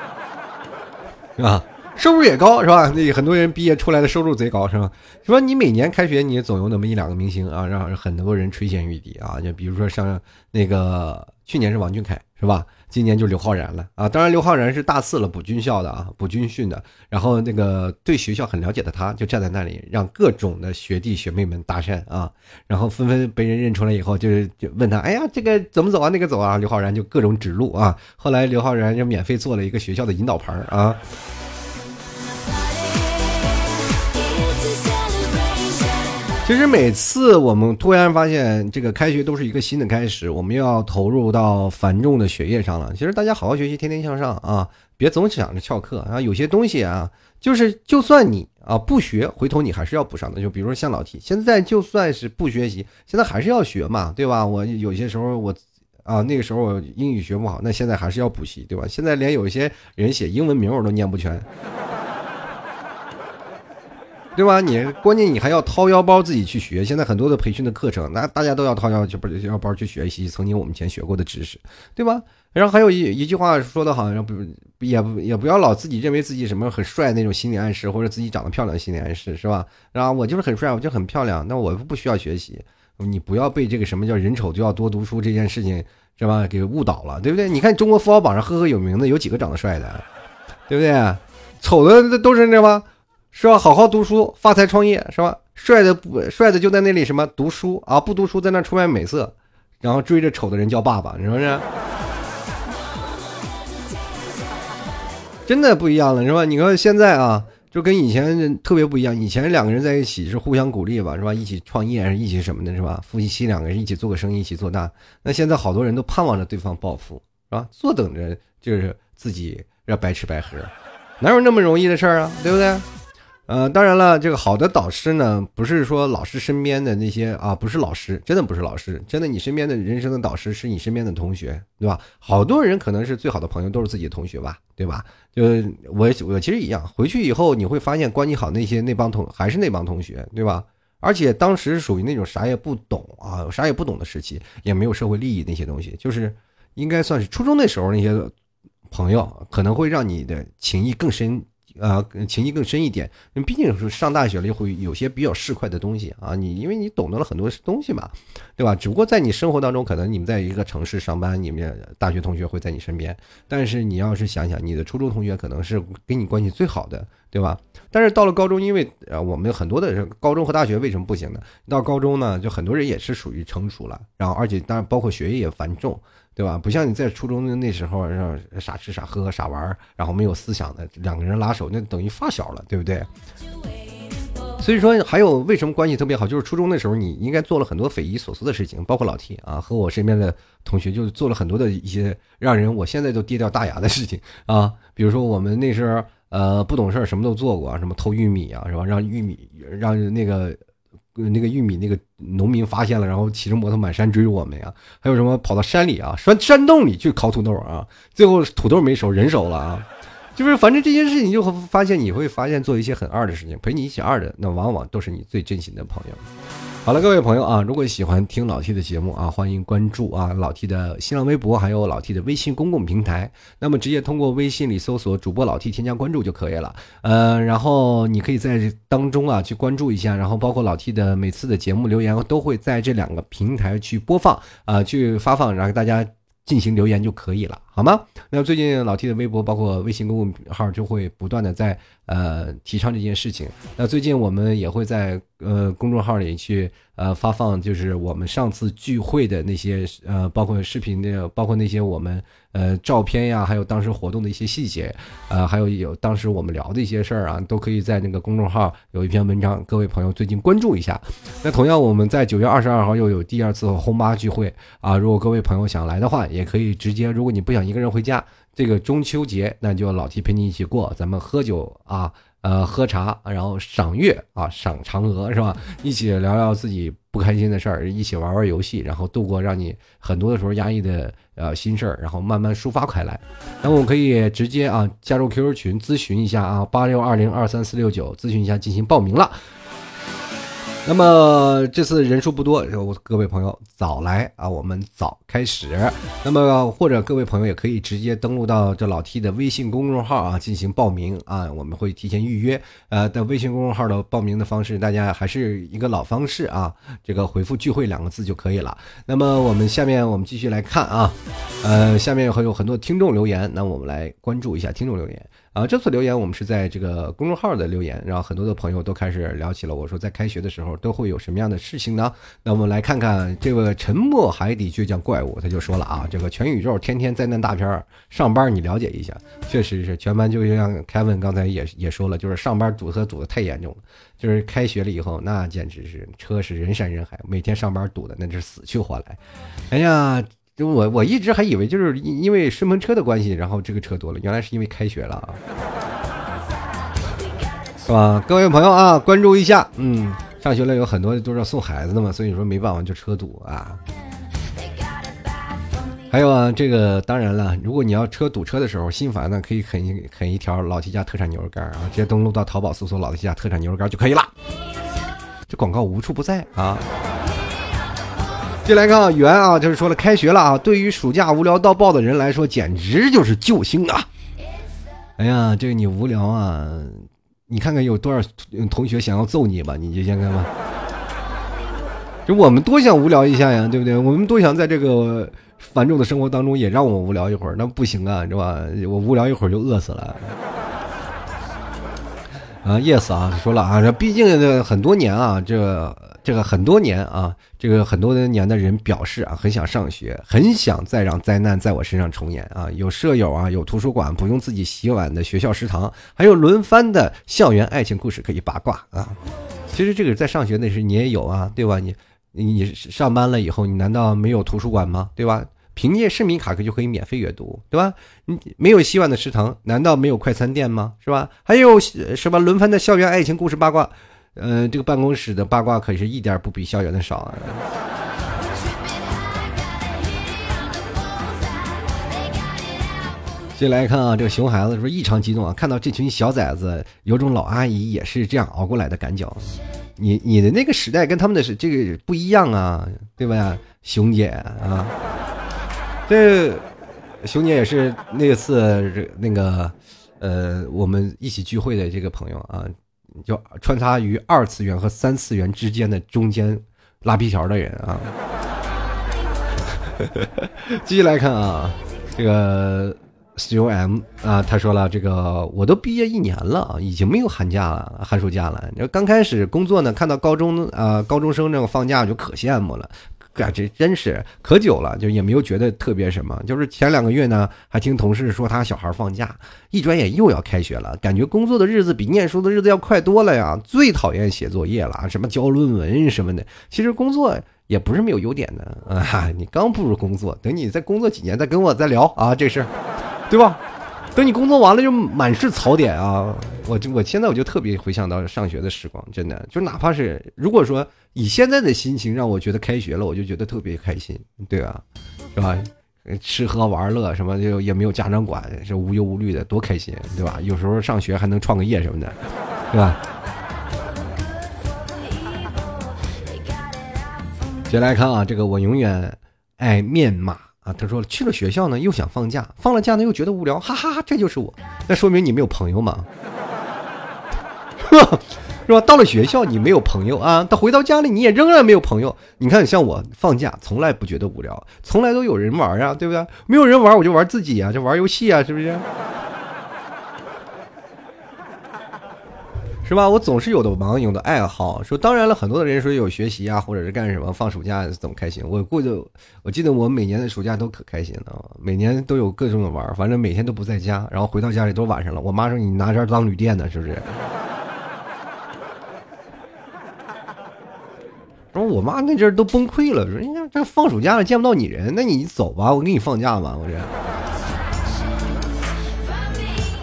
*laughs* 是吧？收入也高是吧？那很多人毕业出来的收入贼高是吧？说你每年开学你总有那么一两个明星啊，让很多人垂涎欲滴啊。就比如说像那个去年是王俊凯是吧？今年就刘昊然了啊。当然刘昊然是大四了，补军校的啊，补军训的。然后那个对学校很了解的他，就站在那里让各种的学弟学妹们搭讪啊。然后纷纷被人认出来以后，就是就问他，哎呀，这个怎么走啊？那个走啊？刘昊然就各种指路啊。后来刘昊然就免费做了一个学校的引导牌啊。其实每次我们突然发现这个开学都是一个新的开始，我们又要投入到繁重的学业上了。其实大家好好学习，天天向上啊，别总想着翘课啊。有些东西啊，就是就算你啊，不学，回头你还是要补上的。就比如说像老 T，现在就算是不学习，现在还是要学嘛，对吧？我有些时候我啊，那个时候我英语学不好，那现在还是要补习，对吧？现在连有一些人写英文名我都念不全。对吧？你关键你还要掏腰包自己去学。现在很多的培训的课程，那大家都要掏腰去不腰包去学习曾经我们以前学过的知识，对吧？然后还有一一句话说的好，像不也不也不要老自己认为自己什么很帅那种心理暗示，或者自己长得漂亮心理暗示，是吧？然后我就是很帅，我就很漂亮，那我不需要学习。你不要被这个什么叫人丑就要多读书这件事情，是吧？给误导了，对不对？你看中国富豪榜上赫赫有名的有几个长得帅的，对不对？丑的都是那什么。是吧？好好读书，发财创业，是吧？帅的不帅的就在那里什么读书啊？不读书在那出卖美色，然后追着丑的人叫爸爸，是不是？真的不一样了，是吧？你看现在啊，就跟以前特别不一样。以前两个人在一起是互相鼓励吧，是吧？一起创业，一起什么的，是吧？夫妻两个人一起做个生意，一起做大。那现在好多人都盼望着对方暴富，是吧？坐等着就是自己要白吃白喝，哪有那么容易的事儿啊？对不对？呃，当然了，这个好的导师呢，不是说老师身边的那些啊，不是老师，真的不是老师，真的你身边的人生的导师是你身边的同学，对吧？好多人可能是最好的朋友都是自己的同学吧，对吧？就我我其实一样，回去以后你会发现关系好那些那帮同还是那帮同学，对吧？而且当时属于那种啥也不懂啊，啥也不懂的时期，也没有社会利益那些东西，就是应该算是初中那时候那些朋友，可能会让你的情谊更深。啊，情谊更深一点，因为毕竟是上大学了，会有些比较市侩的东西啊。你因为你懂得了很多东西嘛，对吧？只不过在你生活当中，可能你们在一个城市上班，你们大学同学会在你身边。但是你要是想想，你的初中同学可能是跟你关系最好的，对吧？但是到了高中，因为呃，我们很多的高中和大学为什么不行呢？到高中呢，就很多人也是属于成熟了，然后而且当然包括学业也繁重。对吧？不像你在初中的那时候，让傻吃傻喝傻玩，然后没有思想的两个人拉手，那等于发小了，对不对？所以说，还有为什么关系特别好？就是初中的时候，你应该做了很多匪夷所思的事情，包括老 T 啊，和我身边的同学，就做了很多的一些让人我现在都跌掉大牙的事情啊。比如说，我们那时候呃不懂事儿，什么都做过，什么偷玉米啊，是吧？让玉米让那个。那个玉米，那个农民发现了，然后骑着摩托满山追我们呀！还有什么跑到山里啊，山山洞里去烤土豆啊？最后土豆没熟，人熟了啊！就是反正这些事情，就会发现你会发现做一些很二的事情，陪你一起二的，那往往都是你最真心的朋友。好了，各位朋友啊，如果喜欢听老 T 的节目啊，欢迎关注啊老 T 的新浪微博，还有老 T 的微信公共平台。那么直接通过微信里搜索主播老 T 添加关注就可以了。呃，然后你可以在当中啊去关注一下，然后包括老 T 的每次的节目留言都会在这两个平台去播放啊，去发放，然后大家。进行留言就可以了，好吗？那最近老 T 的微博包括微信公众号就会不断的在呃提倡这件事情。那最近我们也会在呃公众号里去呃发放，就是我们上次聚会的那些呃包括视频的，包括那些我们。呃，照片呀，还有当时活动的一些细节，呃，还有有当时我们聊的一些事儿啊，都可以在那个公众号有一篇文章，各位朋友最近关注一下。那同样，我们在九月二十二号又有第二次轰趴聚会啊，如果各位朋友想来的话，也可以直接，如果你不想一个人回家，这个中秋节那就老提陪你一起过，咱们喝酒啊。呃，喝茶，然后赏月啊，赏嫦娥是吧？一起聊聊自己不开心的事儿，一起玩玩游戏，然后度过让你很多的时候压抑的呃心事儿，然后慢慢抒发开来。那我们可以直接啊加入 QQ 群咨询一下啊，八六二零二三四六九咨询一下进行报名了。那么这次人数不多，各位朋友早来啊，我们早开始。那么或者各位朋友也可以直接登录到这老 T 的微信公众号啊，进行报名啊，我们会提前预约。呃，的微信公众号的报名的方式，大家还是一个老方式啊，这个回复“聚会”两个字就可以了。那么我们下面我们继续来看啊，呃，下面会有很多听众留言，那我们来关注一下听众留言。啊，这次留言我们是在这个公众号的留言，然后很多的朋友都开始聊起了。我说在开学的时候都会有什么样的事情呢？那我们来看看这个沉默海底倔强怪物，他就说了啊，这个全宇宙天天灾难大片儿上班你了解一下，确实是全班就像凯文刚才也也说了，就是上班堵车堵得太严重了，就是开学了以后那简直是车是人山人海，每天上班堵的那是死去活来，哎呀。就我我一直还以为就是因因为顺风车的关系，然后这个车多了，原来是因为开学了啊。是吧？各位朋友啊，关注一下，嗯，上学了有很多都是要送孩子的嘛，所以说没办法就车堵啊。还有啊，这个当然了，如果你要车堵车的时候心烦呢，可以啃一啃一条老 T 家特产牛肉干啊，直接登录到淘宝搜索老 T 家特产牛肉干就可以了。这广告无处不在啊。进来看啊，圆啊，就是说了，开学了啊，对于暑假无聊到爆的人来说，简直就是救星啊！哎呀，这个你无聊啊，你看看有多少同学想要揍你吧，你就先看吧。就我们多想无聊一下呀，对不对？我们多想在这个。繁重的生活当中也让我们无聊一会儿，那不行啊，是吧？我无聊一会儿就饿死了。啊，yes 啊，说了啊，这毕竟这很多年啊，这这个很多年啊，这个很多年的人表示啊，很想上学，很想再让灾难在我身上重演啊。有舍友啊，有图书馆不用自己洗碗的学校食堂，还有轮番的校园爱情故事可以八卦啊。其实这个在上学那时你也有啊，对吧？你。你上班了以后，你难道没有图书馆吗？对吧？凭借市民卡可就可以免费阅读，对吧？你没有洗碗的食堂，难道没有快餐店吗？是吧？还有什么轮番的校园爱情故事八卦？嗯，这个办公室的八卦可是一点不比校园的少啊。接来看啊，这个熊孩子说异常激动啊，看到这群小崽子，有种老阿姨也是这样熬过来的感觉。你你的那个时代跟他们的是这个不一样啊，对吧，熊姐啊？这熊姐也是那次那个呃，我们一起聚会的这个朋友啊，就穿插于二次元和三次元之间的中间拉皮条的人啊。继续来看啊，这个。C O M 啊，他说了，这个我都毕业一年了啊，已经没有寒假了，寒暑假了。你说刚开始工作呢，看到高中啊高中生那个放假我就可羡慕了，感觉真是可久了，就也没有觉得特别什么。就是前两个月呢，还听同事说他小孩放假，一转眼又要开学了，感觉工作的日子比念书的日子要快多了呀。最讨厌写作业了，什么交论文什么的。其实工作也不是没有优点的啊，*laughs* 你刚步入工作，等你再工作几年再跟我再聊啊这事儿。对吧？等你工作完了就满是槽点啊！我就我现在我就特别回想到上学的时光，真的就哪怕是如果说以现在的心情让我觉得开学了，我就觉得特别开心，对吧？是吧？吃喝玩乐什么就也没有家长管，是无忧无虑的，多开心，对吧？有时候上学还能创个业什么的，对吧？接来看啊，这个我永远爱面马。啊，他说去了学校呢，又想放假，放了假呢又觉得无聊，哈哈哈，这就是我。那说明你没有朋友嘛，*laughs* 是吧？到了学校你没有朋友啊，他回到家里你也仍然没有朋友。你看，像我放假从来不觉得无聊，从来都有人玩啊，对不对？没有人玩我就玩自己啊，就玩游戏啊，是不是？是吧？我总是有的忙，有的爱好。说当然了，很多的人说有学习啊，或者是干什么，放暑假怎么开心？我估计，我记得我每年的暑假都可开心了，每年都有各种的玩，反正每天都不在家，然后回到家里都晚上了。我妈说你拿这儿当旅店呢，是不是？*laughs* 然后我妈那阵儿都崩溃了，说：“你看这放暑假了，见不到你人，那你走吧，我给你放假吧，我这。”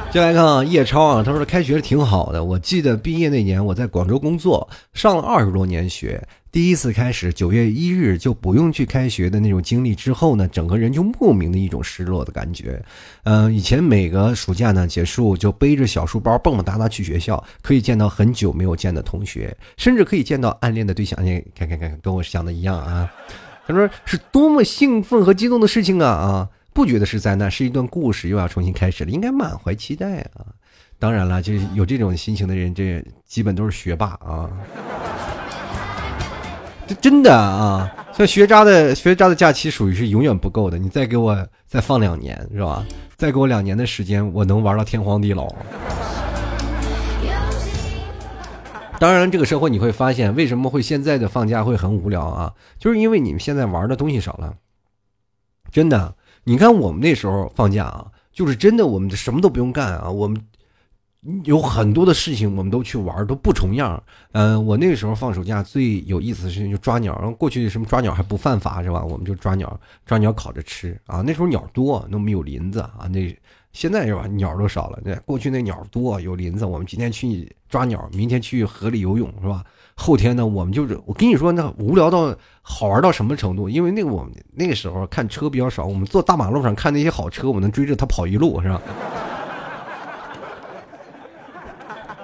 接来看啊，叶超啊，他说开学挺好的。我记得毕业那年我在广州工作，上了二十多年学，第一次开始九月一日就不用去开学的那种经历之后呢，整个人就莫名的一种失落的感觉。嗯，以前每个暑假呢结束就背着小书包蹦蹦哒哒去学校，可以见到很久没有见的同学，甚至可以见到暗恋的对象。你看看看，跟我想的一样啊。他说是多么兴奋和激动的事情啊啊！不觉得是灾难，是一段故事又要重新开始了，应该满怀期待啊！当然了，就是有这种心情的人，这基本都是学霸啊！这真的啊，像学渣的学渣的假期属于是永远不够的，你再给我再放两年是吧？再给我两年的时间，我能玩到天荒地老。当然，这个社会你会发现，为什么会现在的放假会很无聊啊？就是因为你们现在玩的东西少了，真的。你看我们那时候放假啊，就是真的，我们什么都不用干啊，我们有很多的事情，我们都去玩，都不重样。嗯，我那个时候放暑假最有意思的事情就抓鸟，然后过去什么抓鸟还不犯法是吧？我们就抓鸟，抓鸟烤着吃啊。那时候鸟多，那我们有林子啊，那现在是吧，鸟都少了。那过去那鸟多，有林子。我们今天去抓鸟，明天去河里游泳，是吧？后天呢，我们就是我跟你说，那无聊到好玩到什么程度？因为那个我们那个时候看车比较少，我们坐大马路上看那些好车，我能追着他跑一路，是吧？*laughs*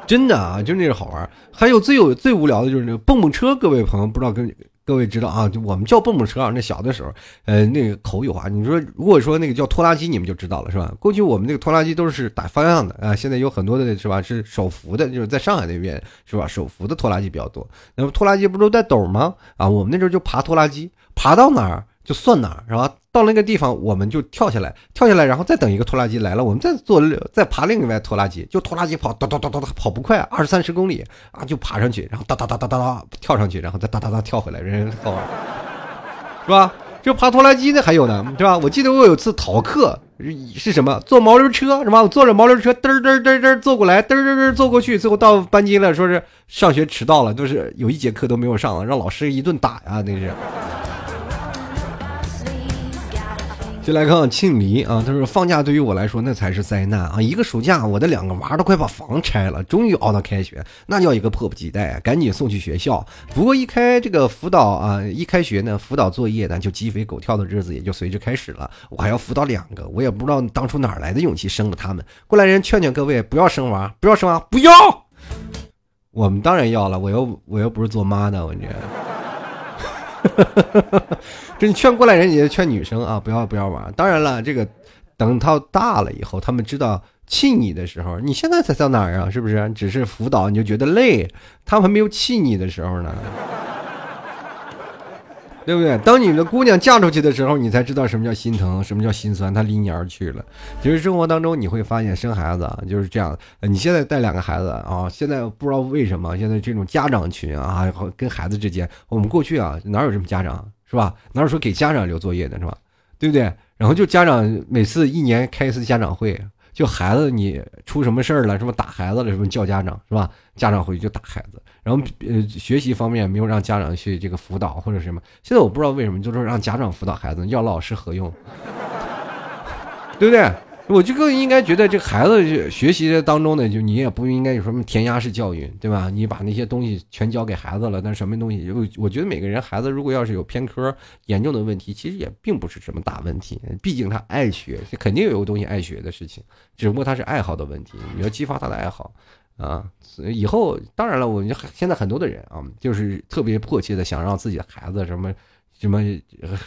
真的啊，就那个好玩。还有最有最无聊的就是那个蹦蹦车，各位朋友不知道跟。各位知道啊，就我们叫蹦蹦车啊。那小的时候，呃，那个口语化。你说，如果说那个叫拖拉机，你们就知道了，是吧？过去我们那个拖拉机都是打方向的啊。现在有很多的是吧？是手扶的，就是在上海那边是吧？手扶的拖拉机比较多。那么拖拉机不都带斗吗？啊，我们那时候就爬拖拉机，爬到哪儿就算哪儿，是吧？到那个地方，我们就跳下来，跳下来，然后再等一个拖拉机来了，我们再坐，再爬另外拖拉机，就拖拉机跑，哒哒哒哒哒，跑不快，二三十公里啊，就爬上去，然后哒哒哒哒哒哒跳上去，然后再哒哒哒跳回来，人好玩，是吧？就爬拖拉机那还有呢，是吧？我记得我有次逃课是什么？坐毛驴车是吧？我坐着毛驴车嘚嘚嘚嘚坐过来，嘚嘚嘚坐过去，最后到班级了，说是上学迟到了，都是有一节课都没有上，让老师一顿打呀，那是。就来看看庆黎啊，他说放假对于我来说那才是灾难啊！一个暑假，我的两个娃都快把房拆了，终于熬到开学，那叫一个迫不及待，赶紧送去学校。不过一开这个辅导啊，一开学呢，辅导作业呢就鸡飞狗跳的日子也就随之开始了。我还要辅导两个，我也不知道当初哪来的勇气生了他们。过来人劝劝各位，不要生娃，不要生娃，不要。我们当然要了，我又我又不是做妈的，我这。这你劝过来人，你也劝女生啊，不要不要玩。当然了，这个等到大了以后，他们知道气你的时候，你现在才到哪儿啊？是不是？只是辅导你就觉得累，他们还没有气你的时候呢。对不对？当你的姑娘嫁出去的时候，你才知道什么叫心疼，什么叫心酸。她离你而去了。其实生活当中你会发现，生孩子啊就是这样。你现在带两个孩子啊，现在不知道为什么，现在这种家长群啊，跟孩子之间，我们过去啊哪有这么家长是吧？哪有说给家长留作业的是吧？对不对？然后就家长每次一年开一次家长会。就孩子，你出什么事儿了？什么打孩子了？什么叫家长是吧？家长回去就打孩子，然后呃，学习方面没有让家长去这个辅导或者什么。现在我不知道为什么，就是让家长辅导孩子，要老师何用？*laughs* 对不对？我就更应该觉得，这孩子学习的当中呢，就你也不应该有什么填鸭式教育，对吧？你把那些东西全交给孩子了，那什么东西？我我觉得每个人孩子如果要是有偏科严重的问题，其实也并不是什么大问题。毕竟他爱学，肯定有个东西爱学的事情，只不过他是爱好的问题。你要激发他的爱好啊！以后当然了，我们现在很多的人啊，就是特别迫切的想让自己的孩子什么。什么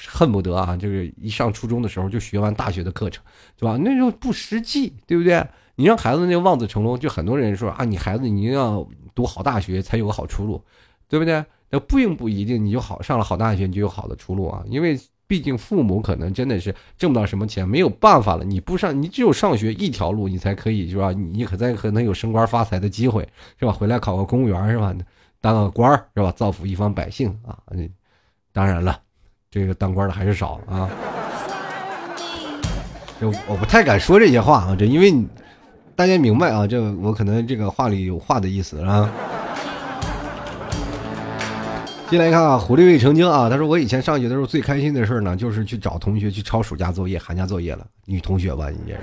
恨不得啊，就是一上初中的时候就学完大学的课程，对吧？那就不实际，对不对？你让孩子那望子成龙，就很多人说啊，你孩子你一定要读好大学才有个好出路，对不对？那并不一定，你就好上了好大学你就有好的出路啊，因为毕竟父母可能真的是挣不到什么钱，没有办法了。你不上，你只有上学一条路，你才可以是吧？你可再可能有升官发财的机会，是吧？回来考个公务员是吧？当个官是吧？造福一方百姓啊！当然了。这个当官的还是少啊，*laughs* 就我不太敢说这些话啊，这因为大家明白啊，这我可能这个话里有话的意思啊。*laughs* 进来看啊，狐狸未成精啊，他说我以前上学的时候最开心的事呢，就是去找同学去抄暑假作业、寒假作业了，女同学吧，也是。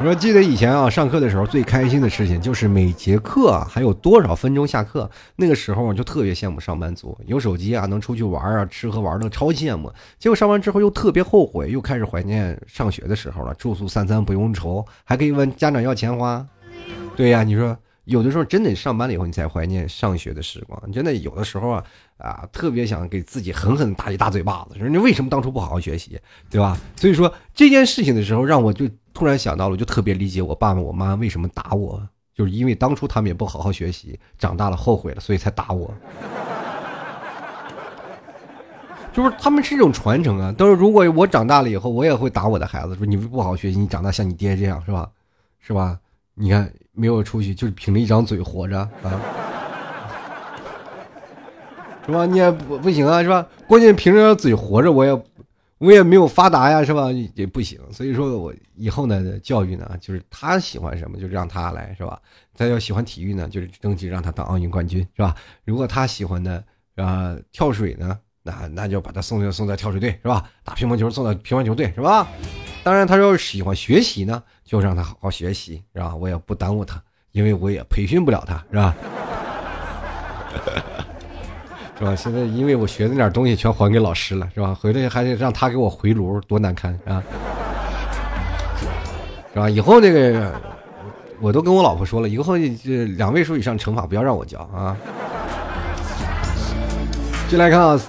我说记得以前啊，上课的时候最开心的事情就是每节课还有多少分钟下课。那个时候我就特别羡慕上班族，有手机啊，能出去玩啊，吃喝玩乐，超羡慕。结果上完之后又特别后悔，又开始怀念上学的时候了。住宿三餐不用愁，还可以问家长要钱花。对呀，你说有的时候真的上班了以后，你才怀念上学的时光。真的有的时候啊啊，特别想给自己狠狠打一大嘴巴子，说你为什么当初不好好学习，对吧？所以说这件事情的时候，让我就。突然想到了，就特别理解我爸爸我妈为什么打我，就是因为当初他们也不好好学习，长大了后悔了，所以才打我。就是他们是一种传承啊，都是如果我长大了以后，我也会打我的孩子，说你不好好学习，你长大像你爹这样是吧？是吧？你看没有出息，就是凭着一张嘴活着啊，是吧？你也不不行啊，是吧？关键凭着嘴活着，我也。我也没有发达呀，是吧？也不行，所以说我以后呢，教育呢，就是他喜欢什么，就让他来，是吧？他要喜欢体育呢，就是争取让他当奥运冠军，是吧？如果他喜欢的啊跳水呢，那那就把他送送送到跳水队，是吧？打乒乓球送到乒乓球队，是吧？当然，他要是喜欢学习呢，就让他好好学习，是吧？我也不耽误他，因为我也培训不了他，是吧？*laughs* 是吧？现在因为我学的那点东西全还给老师了，是吧？回来还得让他给我回炉，多难堪啊！是吧？以后这个，我都跟我老婆说了，以后这两位数以上乘法不要让我教啊！进来看啊。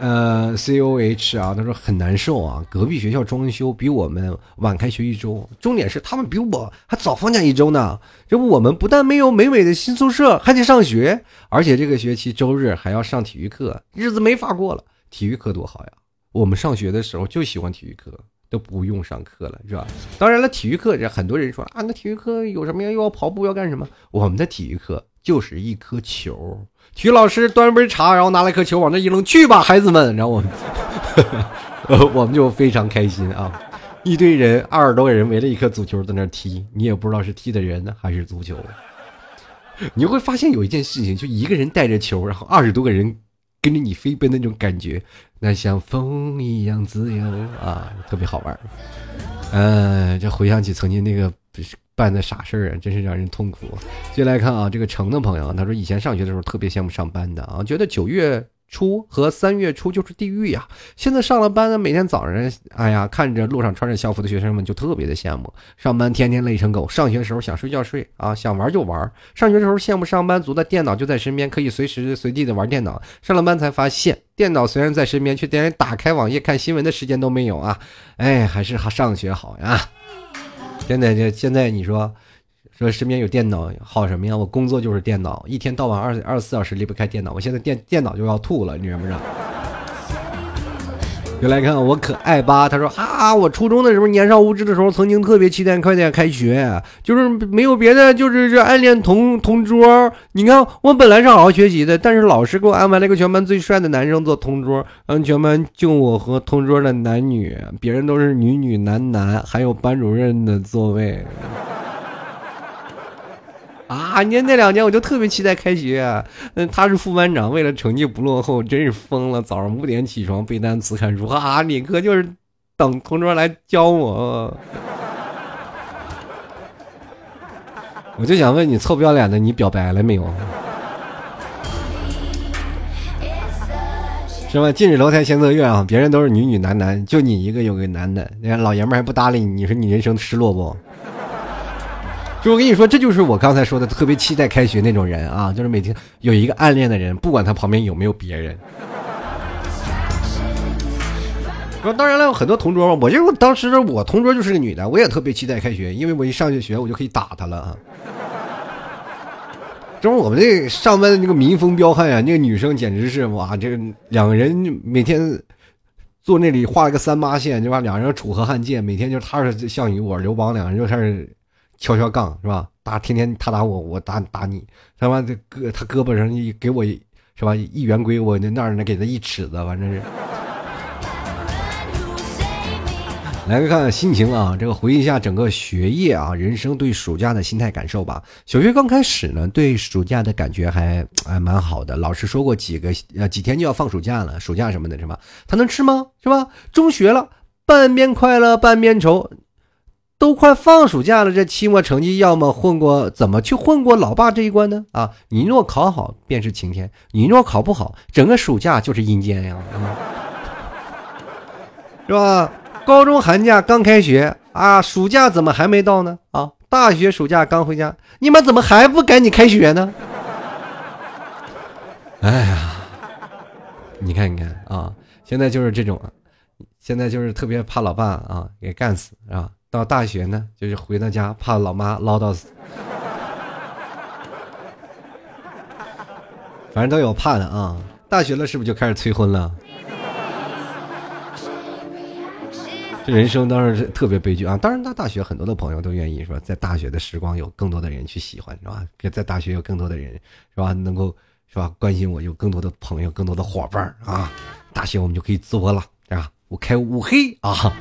呃，C O H 啊，他说很难受啊。隔壁学校装修比我们晚开学一周，重点是他们比我还早放假一周呢。这不，我们不但没有美美的新宿舍，还得上学，而且这个学期周日还要上体育课，日子没法过了。体育课多好呀！我们上学的时候就喜欢体育课，都不用上课了，是吧？当然了，体育课这很多人说啊，那体育课有什么呀？又要跑步，要干什么？我们的体育课就是一颗球。体育老师端杯茶，然后拿了一颗球往那一扔，去吧，孩子们！然后我们，*laughs* 我们就非常开心啊！一堆人，二十多个人围了一颗足球在那踢，你也不知道是踢的人呢还是足球。你会发现有一件事情，就一个人带着球，然后二十多个人跟着你飞奔的那种感觉，那像风一样自由啊，特别好玩。嗯，这回想起曾经那个。这是办的傻事儿啊，真是让人痛苦。接下来看啊，这个成的朋友，他说以前上学的时候特别羡慕上班的啊，觉得九月初和三月初就是地狱呀。现在上了班呢，每天早上，哎呀，看着路上穿着校服的学生们就特别的羡慕。上班天天累成狗，上学的时候想睡觉睡啊，想玩就玩。上学的时候羡慕上班族的电脑就在身边，可以随时随地的玩电脑。上了班才发现，电脑虽然在身边，却连打开网页看新闻的时间都没有啊。哎，还是上学好呀。现在就现在，你说说身边有电脑好什么呀？我工作就是电脑，一天到晚二二十四小时离不开电脑。我现在电电脑就要吐了，你知不知道？来看我可爱吧，他说啊，我初中的时候年少无知的时候，曾经特别期待快点开学，就是没有别的，就是这暗恋同同桌。你看我本来是好好学习的，但是老师给我安排了一个全班最帅的男生做同桌，嗯，全班就我和同桌的男女，别人都是女女男男，还有班主任的座位。啊，你那两年我就特别期待开学。嗯，他是副班长，为了成绩不落后，真是疯了。早上五点起床背单词看书，啊，理科就是等同桌来教我。我就想问你，臭不要脸的，你表白了没有？是吧？近水楼台先得月啊，别人都是女女男男，就你一个有个男的，你看老爷们还不搭理你，你说你人生失落不？就我跟你说，这就是我刚才说的特别期待开学那种人啊，就是每天有一个暗恋的人，不管他旁边有没有别人。说当然了，有很多同桌嘛，我就当时我同桌就是个女的，我也特别期待开学，因为我一上去学我就可以打她了啊。这不我们这上班的那个民风彪悍呀，那个女生简直是哇，这个两个人每天坐那里画了个三八线，对吧？两人楚河汉界，每天就他是项羽，我刘邦，两人就开始。敲敲杠是吧？打天天他打我，我打打你，他妈这胳他胳膊上一给我是吧？一圆规，我那那儿呢给他一尺子，反正是。*laughs* 来看看心情啊，这个回忆一下整个学业啊，人生对暑假的心态感受吧。小学刚开始呢，对暑假的感觉还还蛮好的。老师说过几个呃几天就要放暑假了，暑假什么的，是吧？他能吃吗？是吧？中学了，半边快乐半边愁。都快放暑假了，这期末成绩要么混过，怎么去混过老爸这一关呢？啊，你若考好便是晴天，你若考不好，整个暑假就是阴间呀，*laughs* 是吧？高中寒假刚开学啊，暑假怎么还没到呢？啊，大学暑假刚回家，你们怎么还不赶紧开学呢？哎呀，你看，你看啊，现在就是这种，现在就是特别怕老爸啊给干死，是吧？到大学呢，就是回到家怕老妈唠叨死，*laughs* 反正都有怕的啊。大学了是不是就开始催婚了？这人生当然是特别悲剧啊。当然，到大学很多的朋友都愿意说，在大学的时光有更多的人去喜欢，是吧？在大学有更多的人，是吧？能够是吧关心我，有更多的朋友，更多的伙伴啊。大学我们就可以作了，是吧？我开五黑啊。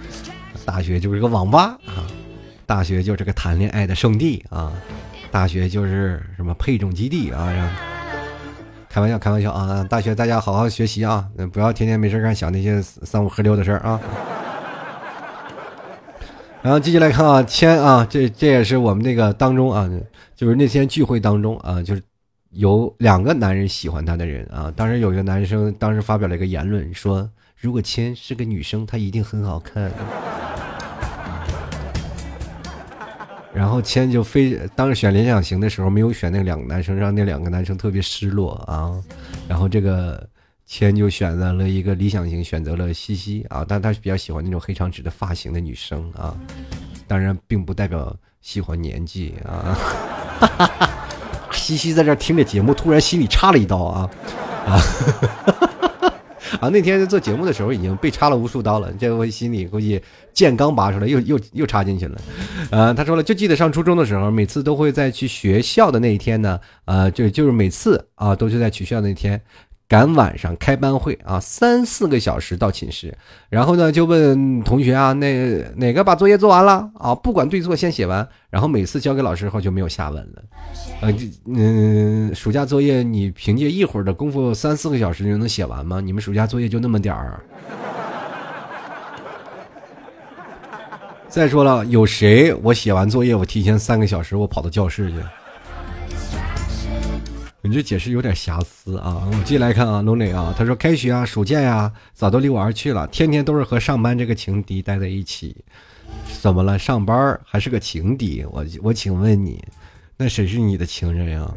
大学就是个网吧啊，大学就是个谈恋爱的圣地啊，大学就是什么配种基地啊，开玩笑开玩笑啊，大学大家好好学习啊，不要天天没事干想那些三五喝六的事儿啊。然后继续来看啊，签啊，这这也是我们那个当中啊，就是那天聚会当中啊，就是有两个男人喜欢他的人啊。当时有一个男生当时发表了一个言论，说如果签是个女生，她一定很好看。然后签就非当时选联想型的时候没有选那两个男生，让那两个男生特别失落啊。然后这个签就选择了一个理想型，选择了西西啊，但他比较喜欢那种黑长直的发型的女生啊。当然，并不代表喜欢年纪啊。*laughs* 西西在这听着节目，突然心里插了一刀啊啊 *laughs* 啊！那天做节目的时候已经被插了无数刀了，这我心里估计剑刚拔出来，又又又插进去了。呃，他说了，就记得上初中的时候，每次都会在去学校的那一天呢，呃，就就是每次啊，都是在去学校那天。赶晚上开班会啊，三四个小时到寝室，然后呢就问同学啊，那哪个把作业做完了啊？不管对错，先写完。然后每次交给老师后就没有下文了。呃，嗯，暑假作业你凭借一会儿的功夫，三四个小时就能写完吗？你们暑假作业就那么点儿？*laughs* 再说了，有谁我写完作业，我提前三个小时我跑到教室去？你这解释有点瑕疵啊！我们继续来看啊，Lonely 啊，他说开学啊，暑假呀，早都离我而去了，天天都是和上班这个情敌待在一起。怎么了？上班还是个情敌？我我请问你，那谁是你的情人呀？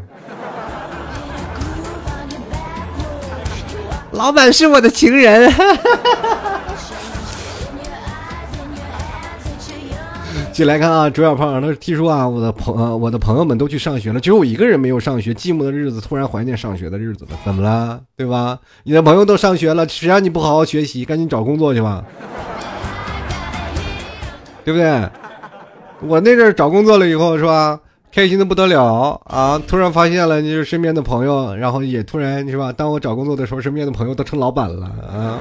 老板是我的情人。*laughs* *laughs* 进来看啊，朱小胖，他听说啊，我的朋我的朋友们都去上学了，只有我一个人没有上学，寂寞的日子突然怀念上学的日子了，怎么了？对吧？你的朋友都上学了，谁让你不好好学习？赶紧找工作去吧，*laughs* 对不对？我那阵找工作了以后是吧，开心的不得了啊！突然发现了，就是身边的朋友，然后也突然是吧，当我找工作的时候，身边的朋友都成老板了啊。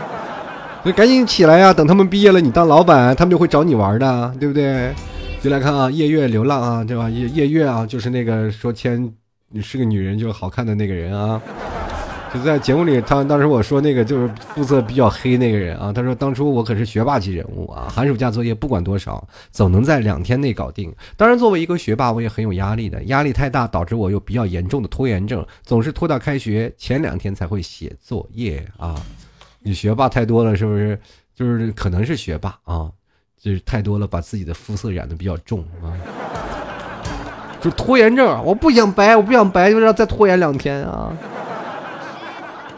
所以赶紧起来呀！等他们毕业了，你当老板，他们就会找你玩的，对不对？就来看啊，夜月流浪啊，对吧？夜夜月啊，就是那个说签是个女人就好看的那个人啊。就在节目里，他当时我说那个就是肤色比较黑那个人啊，他说当初我可是学霸级人物啊，寒暑假作业不管多少，总能在两天内搞定。当然，作为一个学霸，我也很有压力的，压力太大导致我有比较严重的拖延症，总是拖到开学前两天才会写作业啊。你学霸太多了，是不是？就是可能是学霸啊，就是太多了，把自己的肤色染的比较重啊，就拖延症。我不想白，我不想白，就让再拖延两天啊。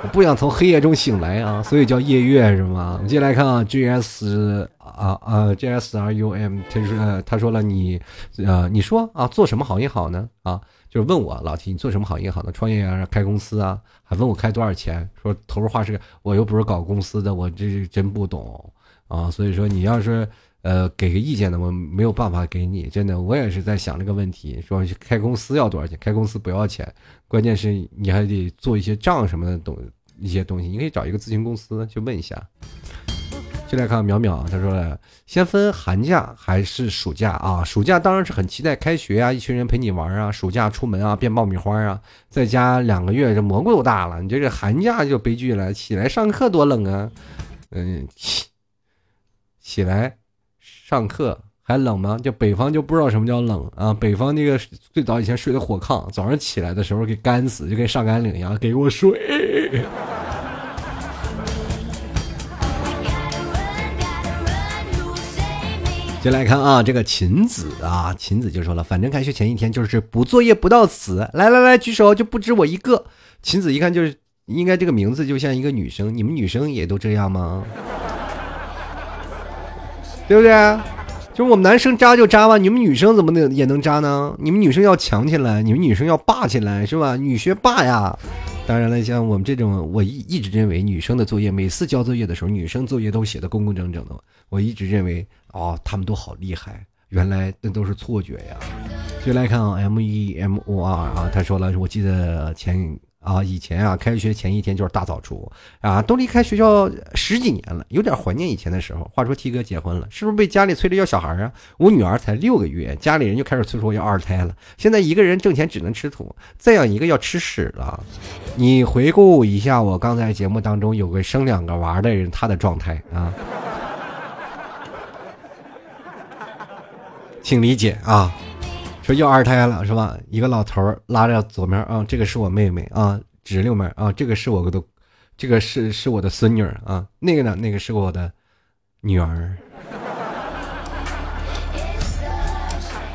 我不想从黑夜中醒来啊，所以叫夜月是吗？我们接下来看啊，G S 啊啊，G S R U M，他说他说了你，呃，你说啊，做什么行业好呢？啊？就是问我老提你做什么行业好呢？创业啊，开公司啊，还问我开多少钱？说头儿话是，我又不是搞公司的，我这真不懂啊。所以说你要是呃给个意见呢，我没有办法给你。真的，我也是在想这个问题，说开公司要多少钱？开公司不要钱，关键是你还得做一些账什么的东一些东西。你可以找一个咨询公司去问一下。就来看淼淼，他说了，先分寒假还是暑假啊？暑假当然是很期待开学啊，一群人陪你玩啊。暑假出门啊，变爆米花啊，在家两个月，这蘑菇都大了。你这个寒假就悲剧了，起来上课多冷啊！嗯，起起来上课还冷吗？就北方就不知道什么叫冷啊。北方那个最早以前睡的火炕，早上起来的时候给干死，就跟上甘岭一样，给我睡。先来看啊，这个秦子啊，秦子就说了，反正开学前一天就是补作业补到死。来来来，举手，就不止我一个。秦子一看就是应该这个名字就像一个女生，你们女生也都这样吗？对不对？就是我们男生渣就渣吧，你们女生怎么能也能渣呢？你们女生要强起来，你们女生要霸起来，是吧？女学霸呀。当然了，像我们这种，我一一直认为女生的作业，每次交作业的时候，女生作业都写的工工整整的。我一直认为，哦，他们都好厉害，原来那都是错觉呀。就来看啊，M E M O R 啊，他说了，我记得前。啊，以前啊，开学前一天就是大扫除啊，都离开学校十几年了，有点怀念以前的时候。话说 T 哥结婚了，是不是被家里催着要小孩啊？我女儿才六个月，家里人就开始催说要二胎了。现在一个人挣钱只能吃土，再养一个要吃屎了。你回顾一下我刚才节目当中有个生两个娃的人，他的状态啊。*laughs* 请理解啊。说要二胎了是吧？一个老头拉着左面啊，这个是我妹妹啊，指右面啊，这个是我的，这个是是我的孙女啊，那个呢，那个是我的女儿。*laughs*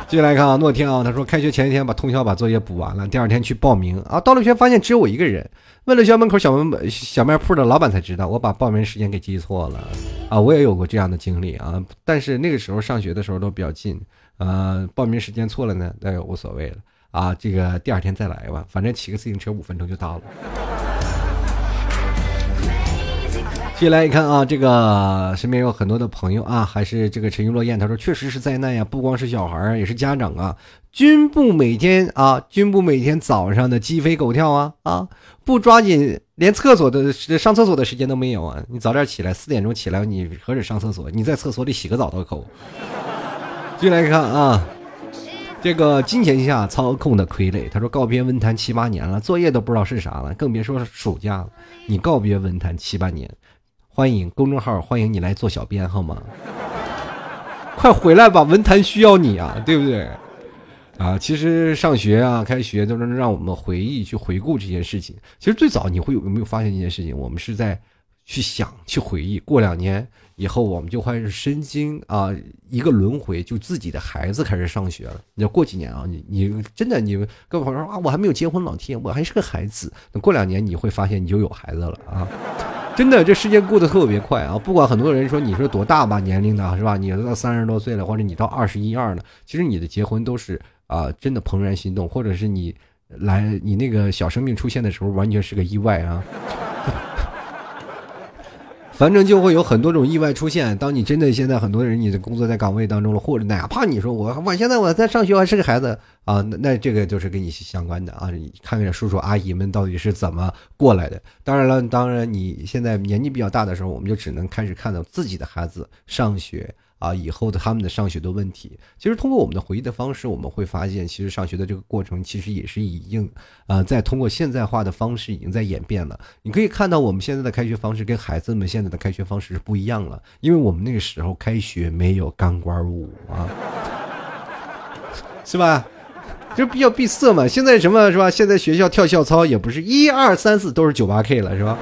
继续来看啊，诺天啊，他说开学前一天把通宵把作业补完了，第二天去报名啊，到了学发现只有我一个人。问了学校门口小门小卖铺的老板才知道，我把报名时间给记错了啊！我也有过这样的经历啊，但是那个时候上学的时候都比较近，呃，报名时间错了呢，那也无所谓了啊，这个第二天再来吧，反正骑个自行车五分钟就到了。接下来一看啊，这个身边有很多的朋友啊，还是这个陈玉落雁，他说确实是灾难呀，不光是小孩也是家长啊，均不每天啊，均不每天早上的鸡飞狗跳啊啊，不抓紧连厕所的上厕所的时间都没有啊！你早点起来，四点钟起来，你何止上厕所，你在厕所里洗个澡都够。继续来看啊，这个金钱下操控的傀儡，他说告别文坛七八年了，作业都不知道是啥了，更别说暑假了。你告别文坛七八年。欢迎公众号，欢迎你来做小编，好吗？快回来吧，文坛需要你啊，对不对？啊，其实上学啊，开学都能让我们回忆、去回顾这件事情。其实最早你会有没有发现一件事情？我们是在去想、去回忆。过两年以后，我们就开始身经啊一个轮回，就自己的孩子开始上学了。你要过几年啊，你你真的你各位朋友说啊，我还没有结婚，老天，我还是个孩子。等过两年你会发现你就有孩子了啊。*laughs* 真的，这时间过得特别快啊！不管很多人说你说多大吧，年龄的是吧？你都到三十多岁了，或者你到二十一二了，其实你的结婚都是啊，真的怦然心动，或者是你来你那个小生命出现的时候，完全是个意外啊。反正就会有很多种意外出现。当你真的现在很多人你的工作在岗位当中了，或者哪怕你说我我现在我在上学，我还是个孩子啊，那 *laughs* 那这个就是跟你相关的啊。你看看叔叔阿姨们到底是怎么过来的。当然了，当然你现在年纪比较大的时候，我们就只能开始看到自己的孩子上学。啊，以后的他们的上学的问题，其实通过我们的回忆的方式，我们会发现，其实上学的这个过程，其实也是已经，呃，在通过现代化的方式，已经在演变了。你可以看到，我们现在的开学方式跟孩子们现在的开学方式是不一样了，因为我们那个时候开学没有钢管舞啊，*laughs* 是吧？就比较闭塞嘛。现在什么是吧？现在学校跳校操也不是一二三四都是九八 K 了，是吧？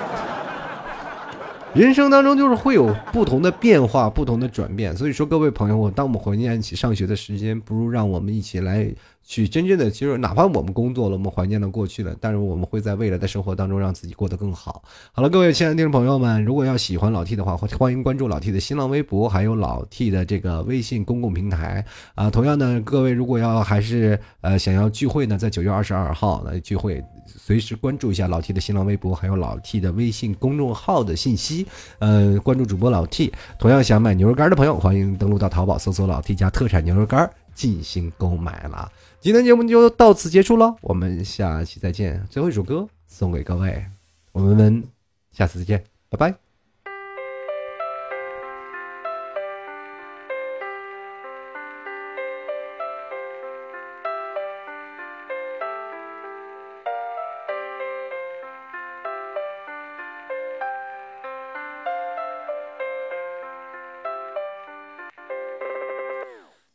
人生当中就是会有不同的变化，不同的转变。所以说，各位朋友，我当我们怀念起上学的时间，不如让我们一起来。去真正的，其实哪怕我们工作了，我们怀念了过去了，但是我们会在未来的生活当中让自己过得更好。好了，各位亲爱的听众朋友们，如果要喜欢老 T 的话，欢迎关注老 T 的新浪微博，还有老 T 的这个微信公共平台啊。同样呢，各位如果要还是呃想要聚会呢，在九月二十二号来聚会，随时关注一下老 T 的新浪微博，还有老 T 的微信公众号的信息。呃，关注主播老 T。同样想买牛肉干的朋友，欢迎登录到淘宝搜索老 T 家特产牛肉干进行购买了。今天节目就到此结束了，我们下期再见。最后一首歌送给各位，我们下次再见，拜拜。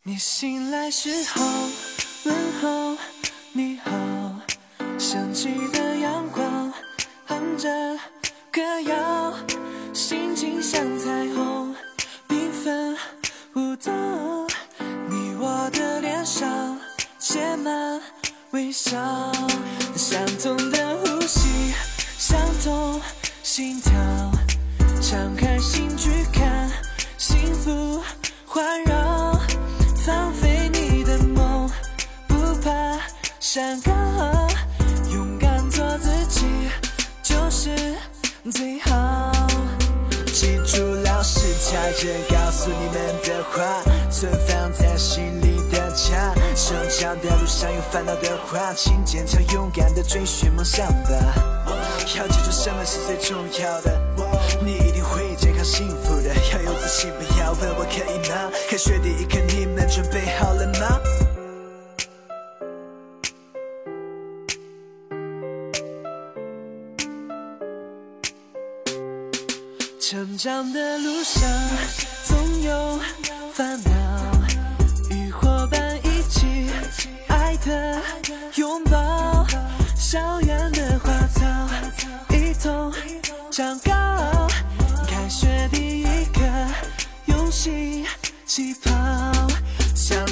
你心来时候。问候你好，升起的阳光哼着歌谣，心情像彩虹缤纷舞动。你我的脸上写满微笑，相同的呼吸，相同心跳，敞开心去看，幸福环绕，山高，勇敢做自己就是最好。记住老师家人告诉你们的话，存放在心里的家。成长的路上有烦恼的话，请坚强勇敢的追寻梦想吧。要记住什么是最重要的，你一定会健康幸福的。要有自信，不要问我可以吗？开学第一课，你们准备好了吗？长的路上总有烦恼，与伙伴一。起爱的拥抱，校园的花草一同长高。开学第一课，用心起跑，相